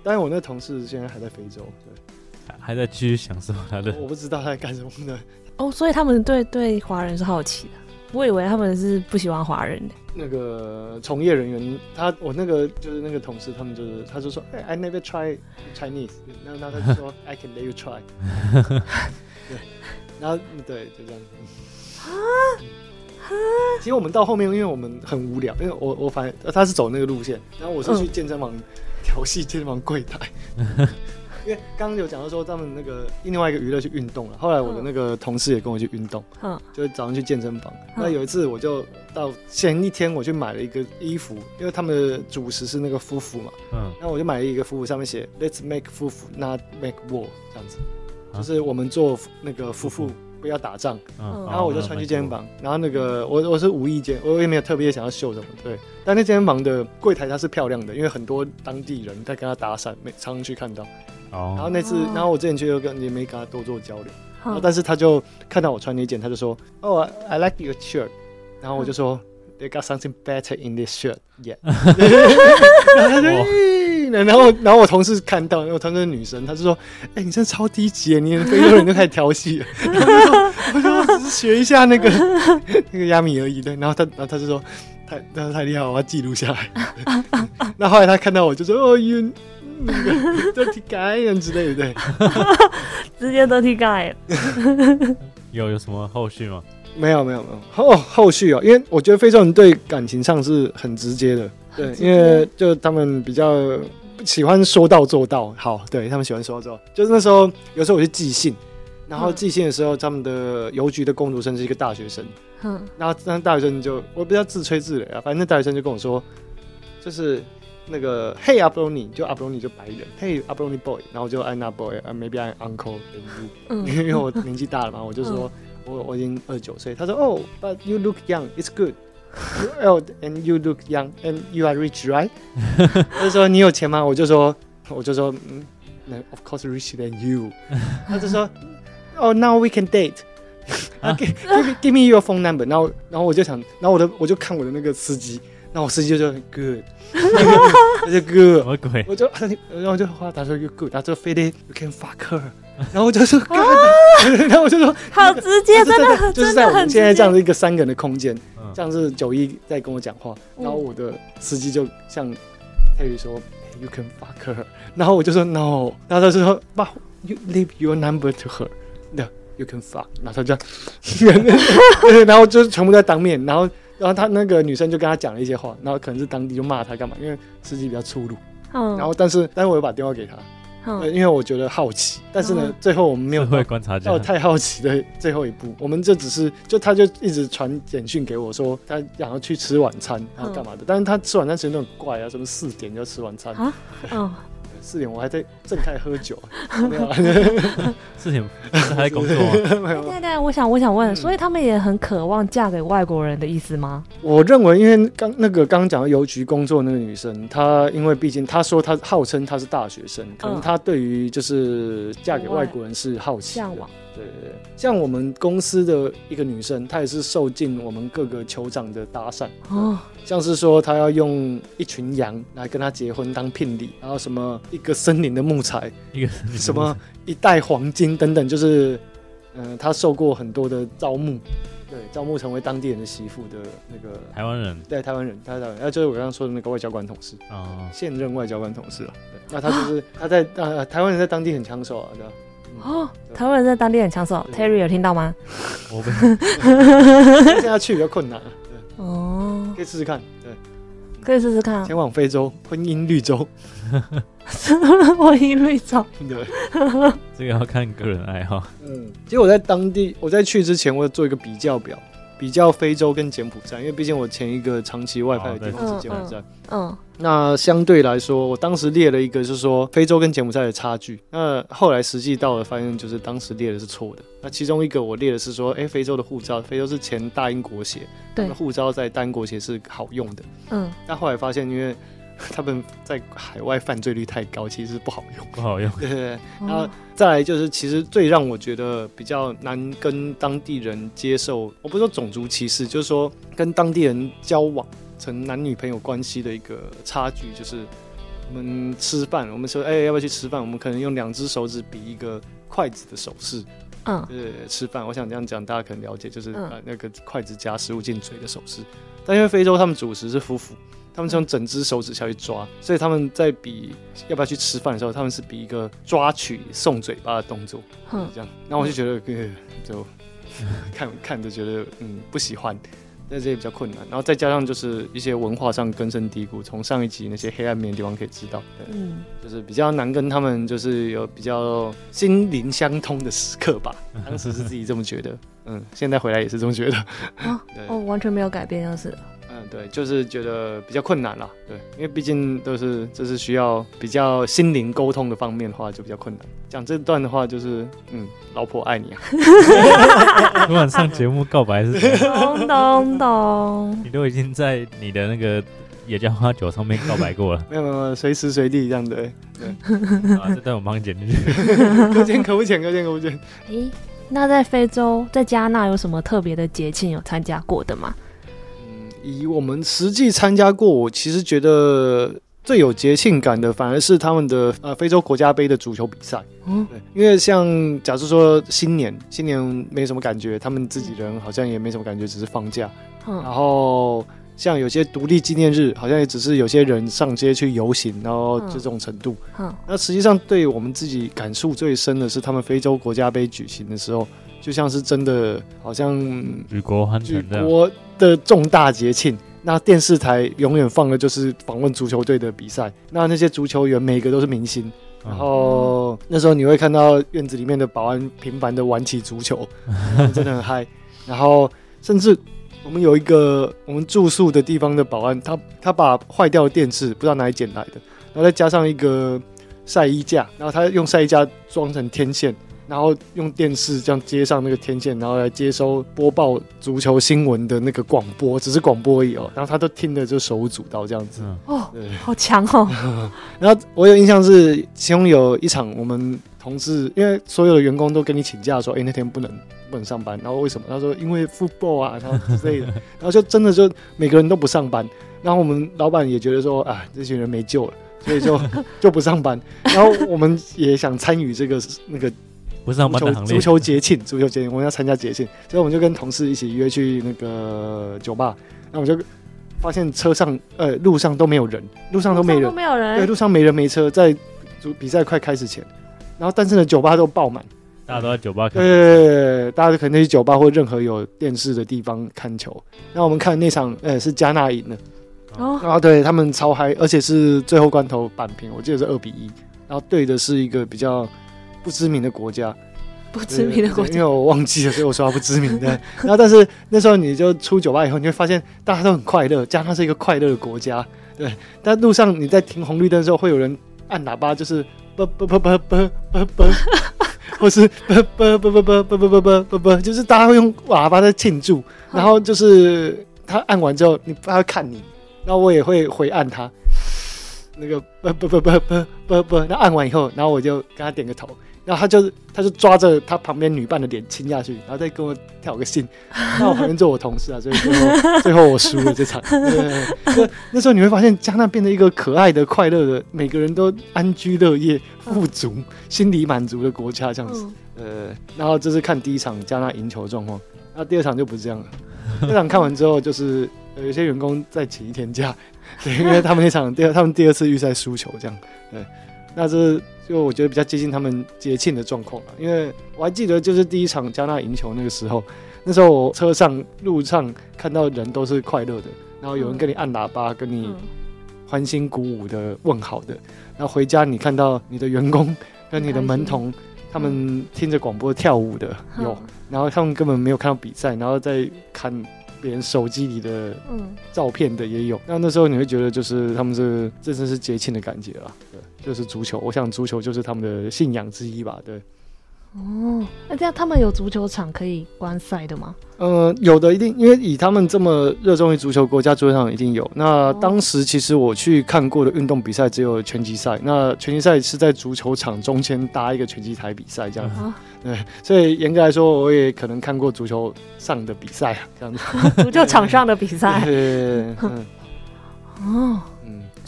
当 然，我那个同事现在还在非洲，对，还在继续享受他的。我不知道他在干什么呢。哦，所以他们对对华人是好奇的。我以为他们是不喜欢华人的。那个从业人员，他我那个就是那个同事，他们就是他就说，哎，I never try Chinese。那那他就说，I can let you try。对，然后对，就这样子。啊。其实我们到后面，因为我们很无聊，因为我我反正他是走那个路线，然后我是去健身房调戏健身房柜台。因为刚刚有讲到说他们那个另外一个娱乐去运动了，后来我的那个同事也跟我去运动，嗯，就早上去健身房。那有一次我就到前一天我去买了一个衣服，因为他们的主食是那个夫妇嘛，嗯，那我就买了一个夫妇，上面写 Let's make 夫妇，not make war 这样子，就是我们做那个夫妇。不要打仗，然后我就穿去健身房，然后那个我我是无意间，我也没有特别想要秀什么，对。但那健身房的柜台它是漂亮的，因为很多当地人在跟他搭讪，没常常去看到。哦。然后那次，然后我之前去又跟也没跟他多做交流，但是他就看到我穿那件，他就说：“哦，I like your shirt。”然后我就说：“They got something better in this shirt yet。”然后他就。然后，然后我同事看到，因为我同事是女生，她就说：“哎，你真的超低级，你非洲人就开始调戏了。”我说：“我只是学一下那个 那个亚米而已。”对，然后他，然后他就说：“太，那太厉害，我要记录下来。”那后来他看到我就说：“哦，you 那个 dirty guy 之类的，对，直接 dirty guy。有有什么后续吗？没有，没有，没有后后续哦，因为我觉得非洲人对感情上是很直接的。对，因为就他们比较喜欢说到做到。好，对他们喜欢说到做到。就是那时候有时候我去寄信，然后寄信的时候，他们的邮局的工读生是一个大学生。嗯，然后那大学生就我比较自吹自擂啊，反正那大学生就跟我说，就是那个 Hey 阿布罗尼，就阿布罗尼就白人，Hey 阿布罗尼 boy，然后我就 I'm not boy，maybe I'm uncle than you，因为我年纪大了嘛，我就说我我已经二十九岁，他说 Oh but you look young，it's good，you old and you look young and you are rich，right？他就说你有钱吗？我就说我就说嗯，of course richer than you，他就说 Oh，now we can date。give give me your phone number，然后然后我就想，然后我的我就看我的那个司机，然后我司机就说 good，他就 good，我鬼，我就然后就话他说 you good，他说非得 you can fuck her，然后我就说 good，然后我就说好直接，真的就是在我们现在这样的一个三个人的空间，这样是九一在跟我讲话，然后我的司机就像泰宇说 you can fuck her，然后我就说 no，然后他就说 but you leave your number to her，no。You can fuck，然后他就，然后就全部在当面，然后，然后他那个女生就跟他讲了一些话，然后可能是当地就骂他干嘛，因为司机比较粗鲁，嗯，然后但是，但是我又把电话给他，嗯，因为我觉得好奇，但是呢，最后我们没有会观察到太好奇的最后一步，我们就只是，就他就一直传简讯给我说他想要去吃晚餐，然后干嘛的，但是他吃晚餐时间都很怪啊，什么四点就要吃晚餐。啊，嗯。四点我还在正在喝酒，没有。四点还在工作。对对，我想我想问，所以他们也很渴望嫁给外国人的意思吗？我认为，因为刚那个刚刚讲到邮局工作那个女生，她因为毕竟她说她号称她是大学生，可能她对于就是嫁给外国人是好奇、向往。对对对，像我们公司的一个女生，她也是受尽我们各个酋长的搭讪。哦，像是说她要用一群羊来跟她结婚当聘礼，然后什么一个森林的木材，一个什么一袋黄金等等，就是嗯，她受过很多的招募，对，招募成为当地人的媳妇的那个。台湾人，对，台湾人，台湾人，那就是我刚刚说的那个外交官同事。啊，现任外交官同事了，那他就是他在呃台湾人在当地很抢手啊，对吧？哦，台湾人在当地很抢手，Terry 有听到吗？我不，现在去比较困难。对，哦，可以试试看，对，可以试试看，前往非洲，婚姻绿洲，婚姻绿洲，对，这个要看个人爱好。嗯，其实我在当地，我在去之前，我做一个比较表。比较非洲跟柬埔寨，因为毕竟我前一个长期外派的地方是柬埔寨。嗯，那相对来说，我当时列了一个，就是说非洲跟柬埔寨的差距。那后来实际到了，发现就是当时列的是错的。那其中一个我列的是说，哎，非洲的护照，非洲是前大英国协，对，护照在大英国协是好用的。嗯，但后来发现，因为 他们在海外犯罪率太高，其实不好用，不好用。对对对。然后再来就是，其实最让我觉得比较难跟当地人接受，我不是说种族歧视，就是说跟当地人交往成男女朋友关系的一个差距，就是我们吃饭，我们说哎要不要去吃饭，我们可能用两只手指比一个筷子的手势，嗯，对，吃饭。我想这样讲，大家可能了解，就是把那个筷子夹食物进嘴的手势。但因为非洲他们主食是夫妇。他们是用整只手指下去抓，所以他们在比要不要去吃饭的时候，他们是比一个抓取送嘴巴的动作，这样。那我就觉得，就看看着觉得，嗯，不喜欢，但这也比较困难。然后再加上就是一些文化上根深蒂固，从上一集那些黑暗面的地方可以知道，嗯，就是比较难跟他们就是有比较心灵相通的时刻吧。当时是自己这么觉得，嗯，现在回来也是这么觉得，哦，完全没有改变，就是。对，就是觉得比较困难了。对，因为毕竟都是这是需要比较心灵沟通的方面的话，就比较困难。讲这段的话，就是嗯，老婆爱你啊。昨晚上节目告白是？咚咚咚！你都已经在你的那个野姜花酒上面告白过了。没有没有，随时随地这样对。对，啊，这段我帮你剪进去。可 见可不浅，可见可不浅。诶，那在非洲，在加纳有什么特别的节庆有参加过的吗？以我们实际参加过，我其实觉得最有节庆感的，反而是他们的呃非洲国家杯的足球比赛。嗯，对，因为像假设说新年，新年没什么感觉，他们自己人好像也没什么感觉，只是放假。嗯，然后像有些独立纪念日，好像也只是有些人上街去游行，然后就这种程度。嗯，那实际上对我们自己感触最深的是，他们非洲国家杯举行的时候。就像是真的，好像举国欢腾举国的重大节庆，那电视台永远放的就是访问足球队的比赛，那那些足球员每个都是明星，然后那时候你会看到院子里面的保安频繁的玩起足球，真的很嗨。然后甚至我们有一个我们住宿的地方的保安，他他把坏掉的电视不知道哪里捡来的，然后再加上一个晒衣架，然后他用晒衣架装成天线。然后用电视这样接上那个天线，然后来接收播报足球新闻的那个广播，只是广播而已哦。然后他都听得就手舞足蹈这样子哦，好强哦。然后我有印象是其中有一场，我们同事因为所有的员工都跟你请假说，哎，那天不能不能上班。然后为什么？他说因为 football 啊，然后之类的。然后就真的就每个人都不上班。然后我们老板也觉得说，啊，这群人没救了，所以就就不上班。然后我们也想参与这个那个。不是上班的行列。足球节庆，足球节庆，我们要参加节庆，所以我们就跟同事一起约去那个酒吧。那我就发现车上，呃，路上都没有人，路上都没人，没有人，对，路上没人没车，在足比赛快开始前，然后但是呢，酒吧都爆满，大家都在酒吧看，对，大家可能去酒吧或任何有电视的地方看球。那我们看那场，呃，是加纳赢的，哦，啊，对他们超嗨，而且是最后关头扳平，我记得是二比一，然后对的是一个比较。不知名的国家，不知名的国家，因为我忘记了，所以我说不知名的。然后，但是那时候你就出酒吧以后，你会发现大家都很快乐，加上是一个快乐的国家。对，但路上你在停红绿灯的时候，会有人按喇叭，就是啵啵啵啵啵啵啵，或是啵啵啵啵啵啵啵啵啵就是大家会用喇叭在庆祝。然后就是他按完之后，你他会看你，然后我也会回按他，那个啵啵啵啵啵啵啵，那按完以后，然后我就跟他点个头。然后他就他就抓着他旁边女伴的脸亲下去，然后再跟我挑个衅。那我旁边坐我同事啊，所以最后最后我输了这场。那那时候你会发现，加纳变得一个可爱的、快乐的，每个人都安居乐业、富足、心理满足的国家这样子。呃，然后这是看第一场加纳赢球状况，那第二场就不是这样了。那场看完之后，就是有些员工再请一天假，对，因为他们那场第二他们第二次预赛输球这样。对，那这。就我觉得比较接近他们节庆的状况了，因为我还记得就是第一场加纳赢球那个时候，那时候我车上路上看到人都是快乐的，然后有人跟你按喇叭，跟你欢欣鼓舞的问好的，然后回家你看到你的员工跟你的门童，他们听着广播跳舞的有，然后他们根本没有看到比赛，然后在看。别人手机里的照片的也有，那那时候你会觉得就是他们是这真是节庆的感觉了，对，就是足球，我想足球就是他们的信仰之一吧，对。哦，那这样他们有足球场可以观赛的吗？呃，有的，一定，因为以他们这么热衷于足球，国家足球场一定有。那当时其实我去看过的运动比赛只有拳击赛，那拳击赛是在足球场中间搭一个拳击台比赛这样子。对，所以严格来说，我也可能看过足球上的比赛这样子。足球场上的比赛。对，嗯。哦。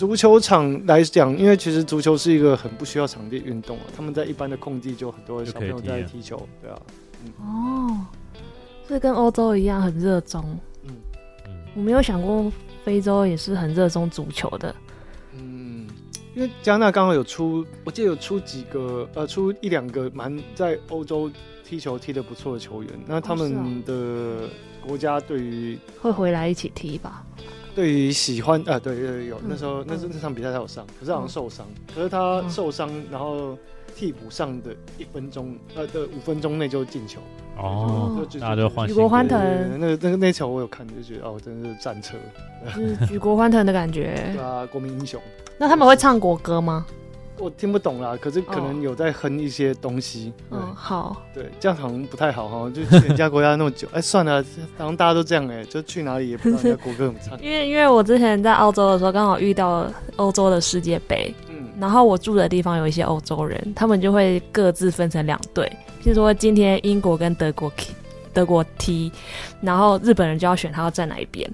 足球场来讲，因为其实足球是一个很不需要场地运动啊，他们在一般的空地就很多小朋友在踢球，对啊。哦，所以跟欧洲一样很热衷。嗯嗯，我没有想过非洲也是很热衷足球的。嗯，因为加纳刚好有出，我记得有出几个，呃，出一两个蛮在欧洲踢球踢得不错的球员，那他们的国家对于会回来一起踢吧。对于喜欢啊，对对有那时候那是那场比赛他有上，可是好像受伤，可是他受伤，然后替补上的一分钟呃的五分钟内就进球。哦，大家就欢举国欢腾，那个那个那球我有看，就觉得哦，真的是战车，是举国欢腾的感觉，对啊，国民英雄。那他们会唱国歌吗？我听不懂啦，可是可能有在哼一些东西。嗯，好。对，这样好像不太好哈，就去人家国家那么久，哎，算了，好像大家都这样哎，就去哪里也不知道人家国歌怎么唱。因为因为我之前在澳洲的时候，刚好遇到欧洲的世界杯，嗯，然后我住的地方有一些欧洲人，他们就会各自分成两队，譬如说今天英国跟德国踢，德国踢，然后日本人就要选他要站哪一边。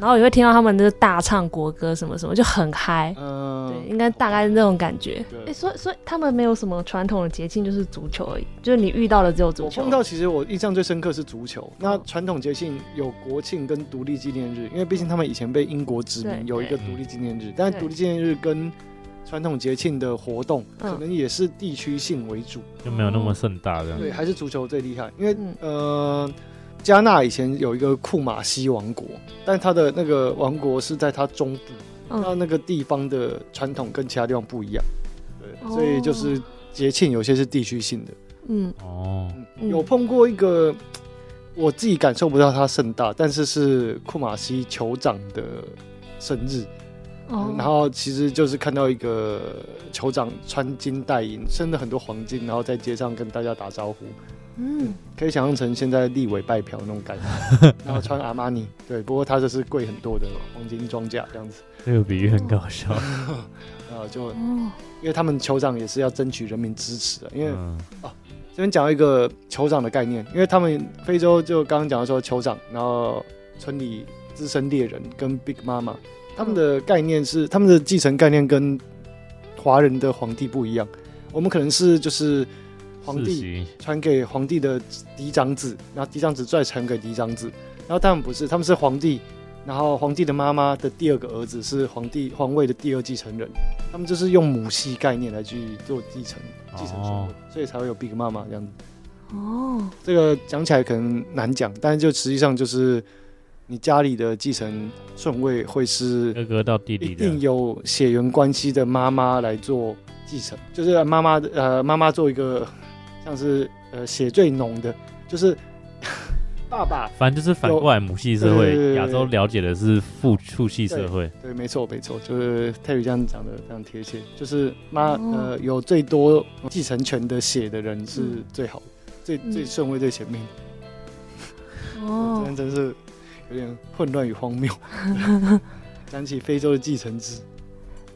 然后也会听到他们的大唱国歌什么什么，就很嗨。嗯，对，应该大概是那种感觉。哎，所以所以他们没有什么传统的节庆，就是足球而已。就是你遇到的只有足球。我碰到其实我印象最深刻是足球。那传统节庆有国庆跟独立纪念日，因为毕竟他们以前被英国殖民，有一个独立纪念日。但独立纪念日跟传统节庆的活动，可能也是地区性为主，就没有那么盛大的。对，还是足球最厉害，因为呃。加纳以前有一个库马西王国，但它的那个王国是在它中部，那那个地方的传统跟其他地方不一样，对，所以就是节庆有些是地区性的。嗯，哦，有碰过一个，我自己感受不到它盛大，但是是库马西酋长的生日。然后其实就是看到一个酋长穿金戴银，生了很多黄金，然后在街上跟大家打招呼。嗯，可以想象成现在立委拜票那种感觉。然后穿阿玛尼，对，不过它这是贵很多的黄金装甲这样子。这个比喻很搞笑。啊，就因为他们酋长也是要争取人民支持的，因为啊，这边讲一个酋长的概念，因为他们非洲就刚刚讲的说酋长，然后村里资深猎人跟 Big 妈妈。他们的概念是，他们的继承概念跟华人的皇帝不一样。我们可能是就是皇帝传给皇帝的嫡长子，然后嫡长子再传给嫡长子，然后他们不是，他们是皇帝，然后皇帝的妈妈的第二个儿子是皇帝皇位的第二继承人。他们就是用母系概念来去做继承继承顺位，所以才会有 Big 妈妈这样子。哦，这个讲起来可能难讲，但是就实际上就是。你家里的继承顺位会是哥哥到弟弟，一定有血缘关系的妈妈来做继承，就是妈妈的呃妈妈做一个像是呃血最浓的，就是 爸爸，反正就是反过来母系社会，亚洲了解的是父父系社会，对，没错没错，就是泰宇这样讲的非常贴切，就是妈呃有最多继承权的血的人是最好最最顺位最前面，哦，真真是。有点混乱与荒谬。讲起非洲的继承制，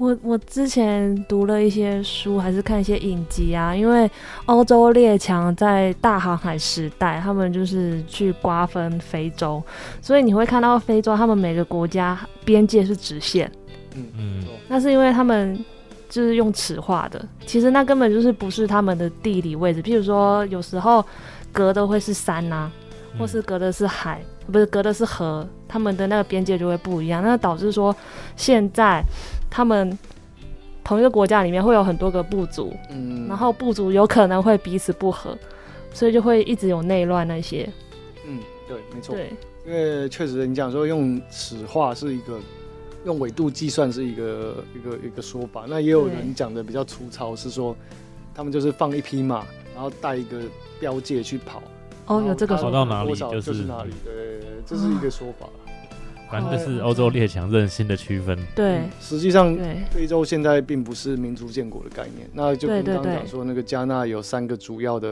我我之前读了一些书，还是看一些影集啊。因为欧洲列强在大航海时代，他们就是去瓜分非洲，所以你会看到非洲他们每个国家边界是直线。嗯嗯，那是因为他们就是用尺画的，其实那根本就是不是他们的地理位置。譬如说，有时候隔的会是山呐，或是隔的是海。不是隔的是河，他们的那个边界就会不一样，那导致说现在他们同一个国家里面会有很多个部族，嗯，然后部族有可能会彼此不和，所以就会一直有内乱那些。嗯，对，没错。对，因为确实你讲说用尺画是一个用纬度计算是一个一个一个说法，那也有人讲的比较粗糙，是说他们就是放一匹马，然后带一个标界去跑。哦，有这个跑到哪里就是哪里，对，这是一个说法。反正就是欧洲列强任性的区分。对，实际上非洲现在并不是民族建国的概念。那就跟刚刚讲说，那个加纳有三个主要的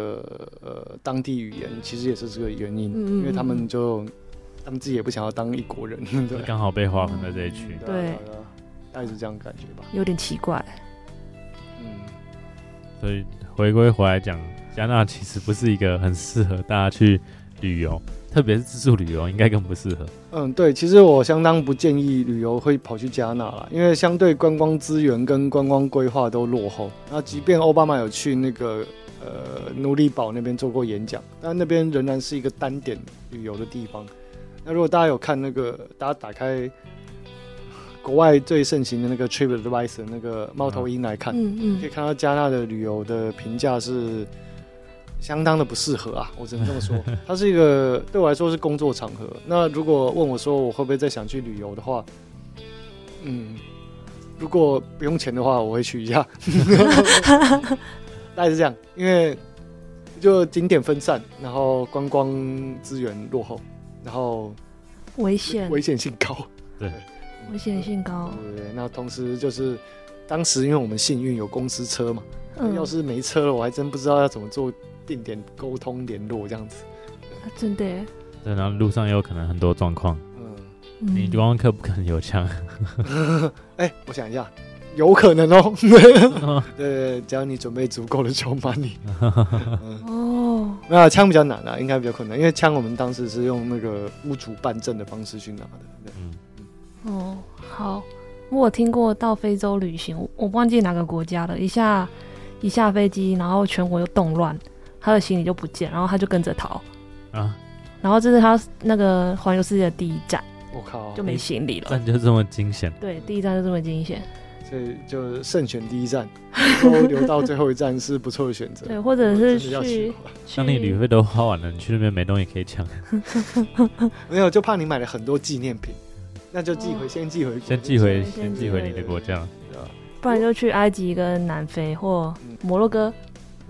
呃当地语言，其实也是这个原因，因为他们就他们自己也不想要当一国人，对，刚好被划分在这一区。对，大概是这样感觉吧。有点奇怪。嗯，所以回归回来讲。加纳其实不是一个很适合大家去旅游，特别是自助旅游，应该更不适合。嗯，对，其实我相当不建议旅游会跑去加纳啦，因为相对观光资源跟观光规划都落后。那即便奥巴马有去那个呃奴隶堡那边做过演讲，但那边仍然是一个单点旅游的地方。那如果大家有看那个，大家打开国外最盛行的那个 Trip Advisor 那个猫头鹰来看，嗯嗯，可以看到加纳的旅游的评价是。相当的不适合啊，我只能这么说。它是一个对我来说是工作场合。那如果问我说我会不会再想去旅游的话，嗯，如果不用钱的话，我会去一下。大概是这样，因为就景点分散，然后观光资源落后，然后危险危险性高，对，危险性高。对，那同时就是当时因为我们幸运有公司车嘛，要是没车了，我还真不知道要怎么做。定点沟通联络这样子，真的。对，然后路上也有可能很多状况。嗯，你观光客不可能有枪。哎，我想一下，有可能哦。对，只要你准备足够的筹码，你。哦。那枪比较难啊，应该比较困难，因为枪我们当时是用那个屋主办证的方式去拿的。嗯嗯。哦，好。我有听过到非洲旅行，我忘记哪个国家了。一下一下飞机，然后全国又动乱。他的行李就不见，然后他就跟着逃啊，然后这是他那个环游世界的第一站，我靠，就没行李了，站就这么惊险，对，第一站就这么惊险，所以就慎选第一站，都留到最后一站是不错的选择。对，或者是去，当你旅费都花完了，你去那边没东西可以抢。没有，就怕你买了很多纪念品，那就寄回，先寄回，先寄回，先寄回你的国家。不然就去埃及跟南非或摩洛哥。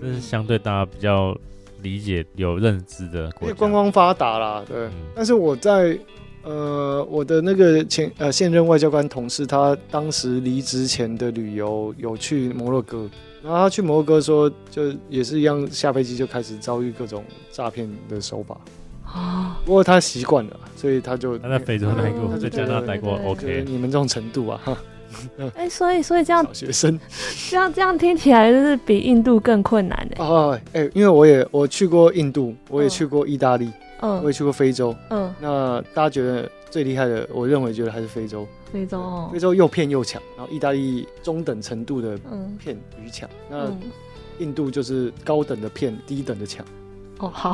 这是相对大家比较理解、有认知的国家，观光发达啦。对，但是我在。呃，我的那个前呃现任外交官同事，他当时离职前的旅游有去摩洛哥，然后他去摩洛哥说，就也是一样，下飞机就开始遭遇各种诈骗的手法啊。不过他习惯了，所以他就他在非洲待过，在加拿大待过，OK。你们这种程度啊，哈。哎，所以所以这样学生，这样这样听起来就是比印度更困难的哦。哎，因为我也我去过印度，我也去过意大利。嗯，我也去过非洲。嗯，那大家觉得最厉害的，我认为觉得还是非洲。非洲哦，非洲又骗又抢，然后意大利中等程度的骗与抢，那印度就是高等的骗，低等的抢。哦，好，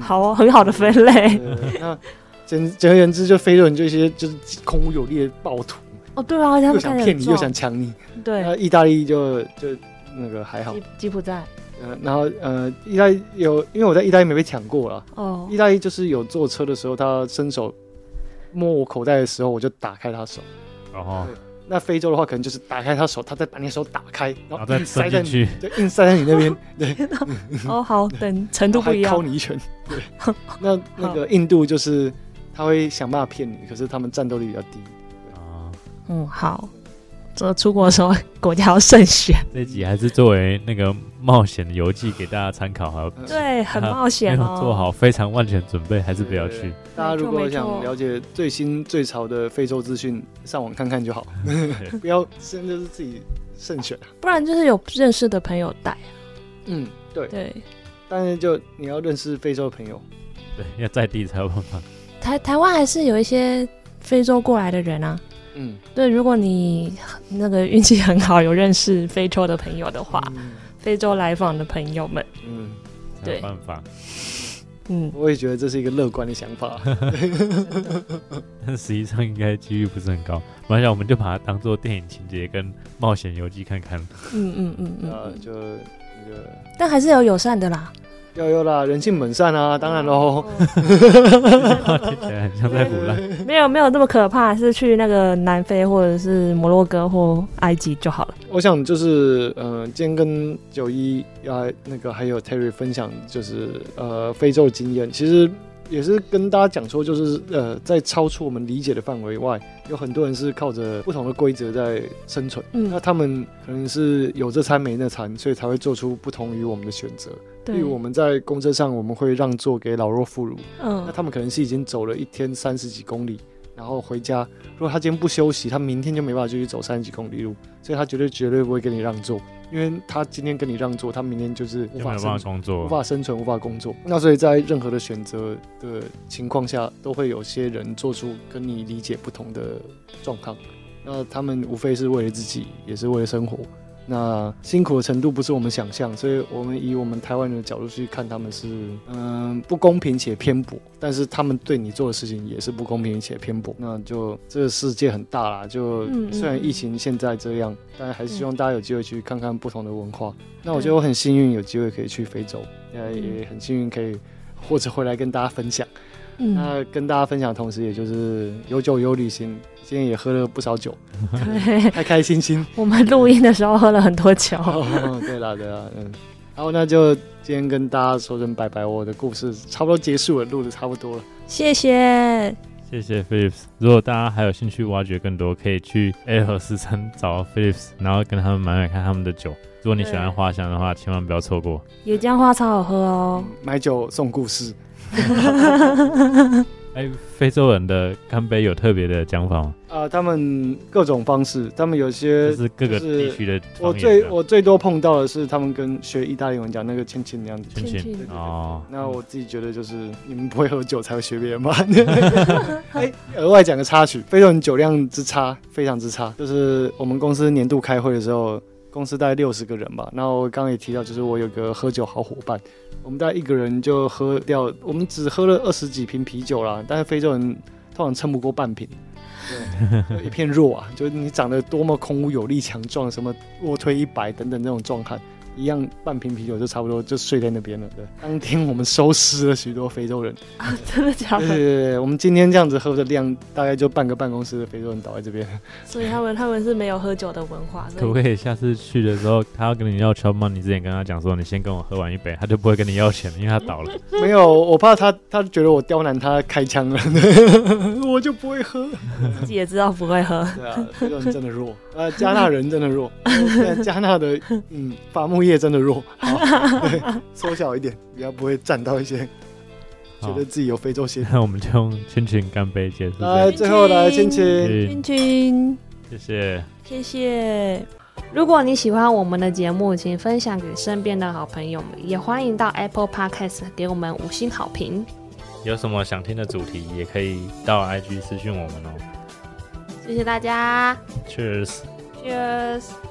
好哦，很好的分类。那简简而言之，就非洲人就一些就是空无有力的暴徒。哦，对啊，又想骗你，又想抢你。对，那意大利就就那个还好。吉普在。呃，然后呃，意大利有，因为我在意大利没被抢过了。哦。意大利就是有坐车的时候，他伸手摸我口袋的时候，我就打开他手。哦。那非洲的话，可能就是打开他手，他再把你手打开，然后再塞进去，对，硬塞在你那边。对。哦，好，等程度不一样。敲你一拳。对。那那个印度就是他会想办法骗你，可是他们战斗力比较低。啊。嗯，好。这出国的时候，国家要慎选。这集还是作为那个冒险的游记给大家参考，好。对，很冒险哦。做好非常万全准备，还是不要去。大家如果想了解最新最潮的非洲资讯，上网看看就好，不要真的是自己慎选。不然就是有认识的朋友带。嗯，对对。但是就你要认识非洲的朋友，对，要在地才有办法。台台湾还是有一些非洲过来的人啊。嗯，对，如果你那个运气很好，有认识非洲的朋友的话，非洲来访的朋友们，嗯，对，办法，嗯，我也觉得这是一个乐观的想法，但 实际上应该几率不是很高。马上我们就把它当做电影情节跟冒险游记看看。嗯嗯嗯嗯，啊，就那个，但还是有友善的啦。要有啦，人性本善啊，当然喽。听起来很像在胡乱。没有没有那么可怕，是去那个南非或者是摩洛哥或埃及就好了。我想就是，嗯，今天跟九一啊那个还有 Terry 分享，就是呃非洲经验，其实。也是跟大家讲说，就是呃，在超出我们理解的范围外，有很多人是靠着不同的规则在生存。嗯，那他们可能是有这餐没那餐，所以才会做出不同于我们的选择。例如我们在公车上，我们会让座给老弱妇孺。嗯，那他们可能是已经走了一天三十几公里。然后回家，如果他今天不休息，他明天就没办法继续走三十几公里路，所以他绝对绝对不会跟你让座，因为他今天跟你让座，他明天就是无法工作，无法生存，无法工作。那所以在任何的选择的情况下，都会有些人做出跟你理解不同的状况，那他们无非是为了自己，也是为了生活。那辛苦的程度不是我们想象，所以我们以我们台湾人的角度去看，他们是嗯不公平且偏颇，但是他们对你做的事情也是不公平且偏颇。那就这个世界很大啦，就虽然疫情现在这样，但还是希望大家有机会去看看不同的文化。那我觉得我很幸运有机会可以去非洲，也也很幸运可以或者回来跟大家分享。那跟大家分享，同时也就是有酒有旅行，今天也喝了不少酒，对开开心心。我们录音的时候喝了很多酒。对了对了，嗯，然后那就今天跟大家说声拜拜，我的故事差不多结束了，录的差不多了。谢谢，谢谢 Phillips。如果大家还有兴趣挖掘更多，可以去 A 和四三找 Phillips，然后跟他们买买看他们的酒。如果你喜欢花香的话，千万不要错过。野姜花超好喝哦，买酒送故事。哎，非洲人的干杯有特别的讲法吗？啊，他们各种方式，他们有些是各个地区的。我最我最多碰到的是他们跟学意大利文讲那个“亲亲”那样子。亲亲哦。那我自己觉得就是你们不会喝酒才会学别人吧？哎，额外讲个插曲，非洲人酒量之差非常之差，就是我们公司年度开会的时候。公司大概六十个人吧，然后刚刚也提到，就是我有个喝酒好伙伴，我们大概一个人就喝掉，我们只喝了二十几瓶啤酒啦，但是非洲人通常撑不过半瓶，对，一片弱啊，就是你长得多么孔武有力、强壮，什么卧推一百等等那种壮汉。一样半瓶啤酒就差不多就睡在那边了。对，当天我们收尸了许多非洲人啊，真的假的？对对对，我们今天这样子喝的量，大概就半个办公室的非洲人倒在这边。所以他们他们是没有喝酒的文化。可不可以下次去的时候，他要跟你要钱吗？你之前跟他讲说，你先跟我喝完一杯，他就不会跟你要钱了，因为他倒了。没有，我怕他他觉得我刁难他开枪了，我就不会喝。自己也知道不会喝。对啊，非洲人真的弱，呃，加纳人真的弱，加纳的嗯伐木业。业真的弱，对，缩小一点，比较不会占到一些，觉得自己有非洲血。那 我们就用亲亲干杯结束。来，最后来亲亲亲亲，谢谢谢谢。如果你喜欢我们的节目，请分享给身边的好朋友们，也欢迎到 Apple Podcast 给我们五星好评。有什么想听的主题，也可以到 IG 私讯我们哦。谢谢大家，Cheers，Cheers。